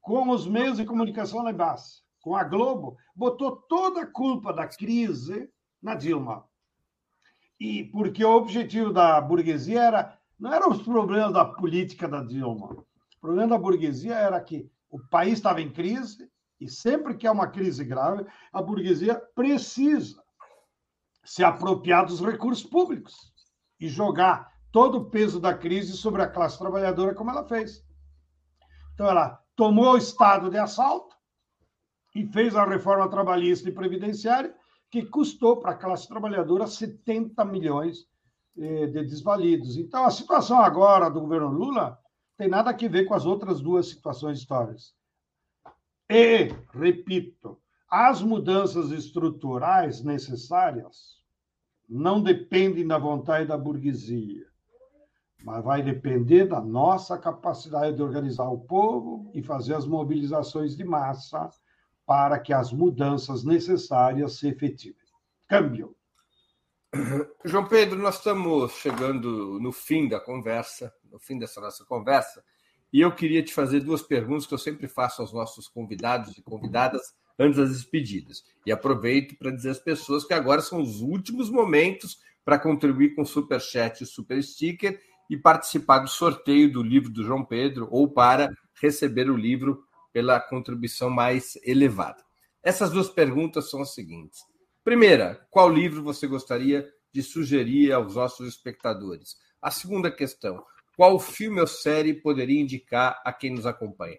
com os meios de comunicação lá embaixo, com a Globo, botou toda a culpa da crise na Dilma. E porque o objetivo da burguesia era não eram os problemas da política da Dilma, o problema da burguesia era que o país estava em crise, e sempre que há uma crise grave, a burguesia precisa se apropriar dos recursos públicos e jogar todo o peso da crise sobre a classe trabalhadora, como ela fez. Então, ela tomou o Estado de assalto e fez a reforma trabalhista e previdenciária, que custou para a classe trabalhadora 70 milhões eh, de desvalidos. Então, a situação agora do governo Lula tem nada a ver com as outras duas situações históricas. E, repito, as mudanças estruturais necessárias não dependem da vontade da burguesia, mas vai depender da nossa capacidade de organizar o povo e fazer as mobilizações de massa para que as mudanças necessárias se efetivem. Câmbio. João Pedro, nós estamos chegando no fim da conversa, no fim dessa nossa conversa, e eu queria te fazer duas perguntas que eu sempre faço aos nossos convidados e convidadas antes das despedidas. E aproveito para dizer às pessoas que agora são os últimos momentos para contribuir com Super Chat e Super Sticker e participar do sorteio do livro do João Pedro ou para receber o livro pela contribuição mais elevada. Essas duas perguntas são as seguintes. Primeira, qual livro você gostaria de sugerir aos nossos espectadores? A segunda questão, qual filme ou série poderia indicar a quem nos acompanha?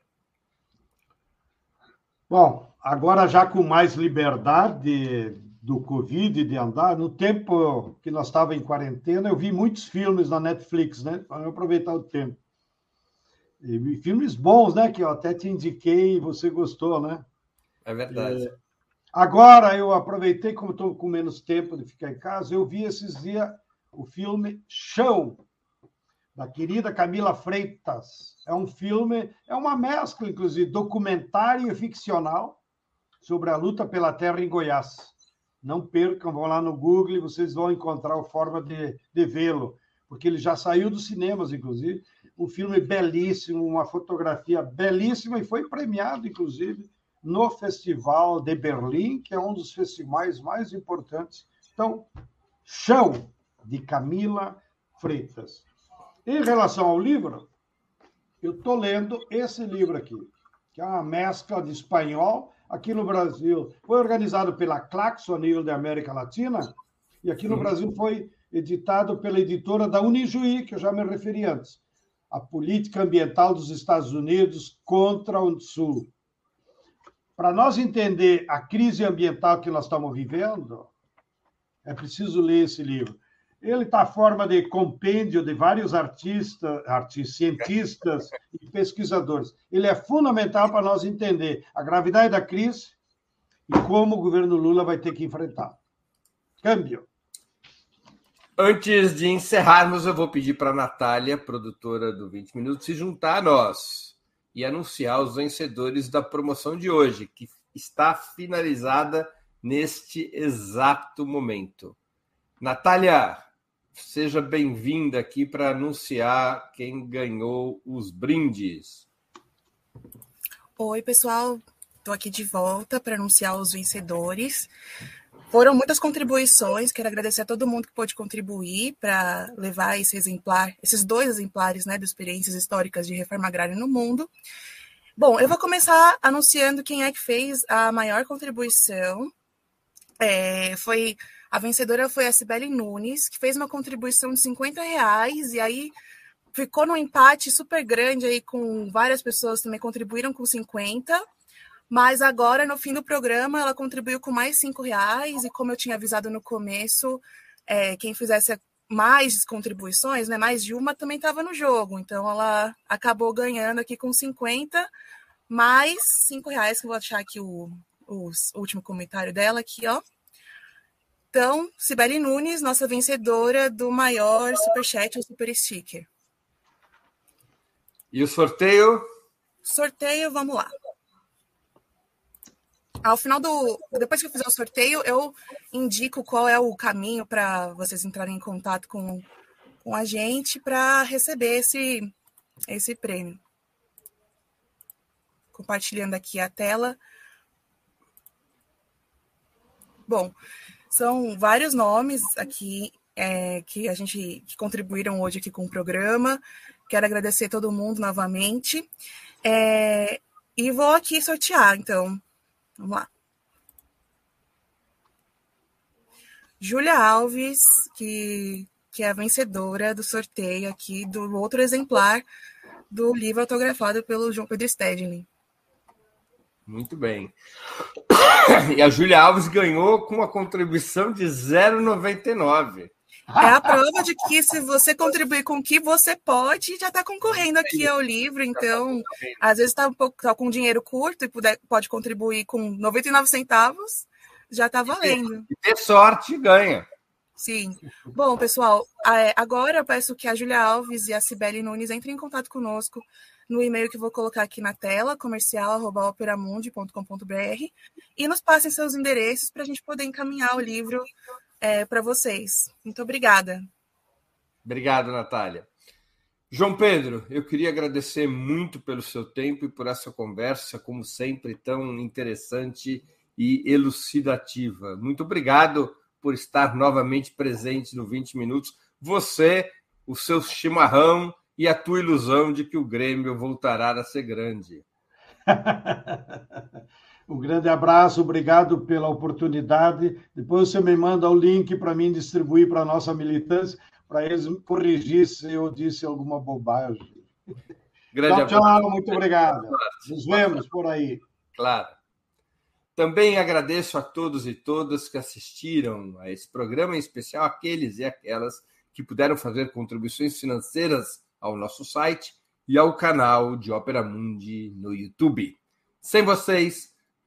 Bom, agora já com mais liberdade do Covid de andar, no tempo que nós estávamos em quarentena, eu vi muitos filmes na Netflix, né? Para aproveitar o tempo. E filmes bons, né? Que eu até te indiquei e você gostou, né? É verdade. É... Agora eu aproveitei, como estou com menos tempo de ficar em casa, eu vi esses dias o filme Chão, da querida Camila Freitas. É um filme, é uma mescla, inclusive, documentário e ficcional sobre a luta pela terra em Goiás. Não percam, vão lá no Google e vocês vão encontrar a forma de, de vê-lo, porque ele já saiu dos cinemas, inclusive. Um filme belíssimo, uma fotografia belíssima e foi premiado, inclusive, no Festival de Berlim, que é um dos festivais mais importantes. Então, Chão, de Camila Freitas. Em relação ao livro, eu estou lendo esse livro aqui, que é uma mescla de espanhol. Aqui no Brasil foi organizado pela Claxo a nível da América Latina, e aqui no. Brasil foi editado pela editora da Unijuí, que eu já me referi antes. A política ambiental dos Estados Unidos contra o Sul. Para nós entender a crise ambiental que nós estamos vivendo, é preciso ler esse livro. Ele está à forma de compêndio de vários artistas, artistas, cientistas e pesquisadores. Ele é fundamental para nós entender a gravidade da crise e como o governo Lula vai ter que enfrentar. Câmbio. Antes de encerrarmos, eu vou pedir para a Natália, produtora do 20 Minutos, se juntar a nós e anunciar os vencedores da promoção de hoje, que está finalizada neste exato momento. Natália, Seja bem-vinda aqui para anunciar quem ganhou os brindes. Oi, pessoal. Estou aqui de volta para anunciar os vencedores. Foram muitas contribuições, quero agradecer a todo mundo que pôde contribuir para levar esse exemplar, esses dois exemplares né, de experiências históricas de reforma agrária no mundo. Bom, eu vou começar anunciando quem é que fez a maior contribuição. É, foi a vencedora foi a Sibeli Nunes, que fez uma contribuição de 50 reais, e aí ficou num empate super grande aí com várias pessoas também contribuíram com 50. Mas agora, no fim do programa, ela contribuiu com mais cinco reais, e como eu tinha avisado no começo, é, quem fizesse mais contribuições, né, mais de uma, também estava no jogo. Então ela acabou ganhando aqui com 50, mais cinco reais, que eu vou achar aqui o, o último comentário dela aqui, ó. Então, Sibeli Nunes, nossa vencedora do maior Superchat ou Super Sticker. E o sorteio? Sorteio, vamos lá. Ao final do. Depois que eu fizer o sorteio, eu indico qual é o caminho para vocês entrarem em contato com, com a gente para receber esse, esse prêmio. Compartilhando aqui a tela. Bom, são vários nomes aqui é, que a gente que contribuíram hoje aqui com o programa. Quero agradecer todo mundo novamente. É, e vou aqui sortear, então. Vamos lá. Júlia Alves, que, que é a vencedora do sorteio aqui do outro exemplar do livro autografado pelo João Pedro Stedley. Muito bem. E a Júlia Alves ganhou com uma contribuição de 0,99. É a prova de que se você contribuir com o que você pode, já está concorrendo aqui ao livro. Então, às vezes está um pouco tá com dinheiro curto e puder, pode contribuir com 99 centavos, já está valendo. E ter sorte, ganha. Sim. Bom, pessoal, é, agora eu peço que a Julia Alves e a Cibele Nunes entrem em contato conosco no e-mail que vou colocar aqui na tela, comercial.operamundi.com.br, e nos passem seus endereços para a gente poder encaminhar o livro é, para vocês. Muito obrigada. Obrigado, Natália. João Pedro, eu queria agradecer muito pelo seu tempo e por essa conversa, como sempre, tão interessante e elucidativa. Muito obrigado por estar novamente presente no 20 Minutos. Você, o seu chimarrão e a tua ilusão de que o Grêmio voltará a ser grande. um grande abraço, obrigado pela oportunidade. Depois você me manda o link para mim distribuir para a nossa militância, para eles corrigir se eu disse alguma bobagem. Grande tchau, abraço. tchau, muito obrigado. Nos vemos por aí. Claro. Também agradeço a todos e todas que assistiram a esse programa, em especial aqueles e aquelas que puderam fazer contribuições financeiras ao nosso site e ao canal de Ópera Mundi no YouTube. Sem vocês,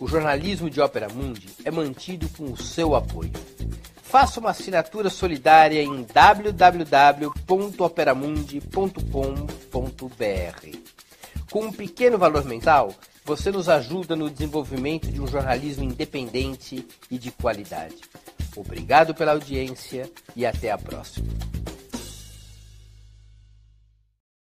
O jornalismo de Opera Mundi é mantido com o seu apoio. Faça uma assinatura solidária em www.operamundi.com.br. Com um pequeno valor mensal, você nos ajuda no desenvolvimento de um jornalismo independente e de qualidade. Obrigado pela audiência e até a próxima.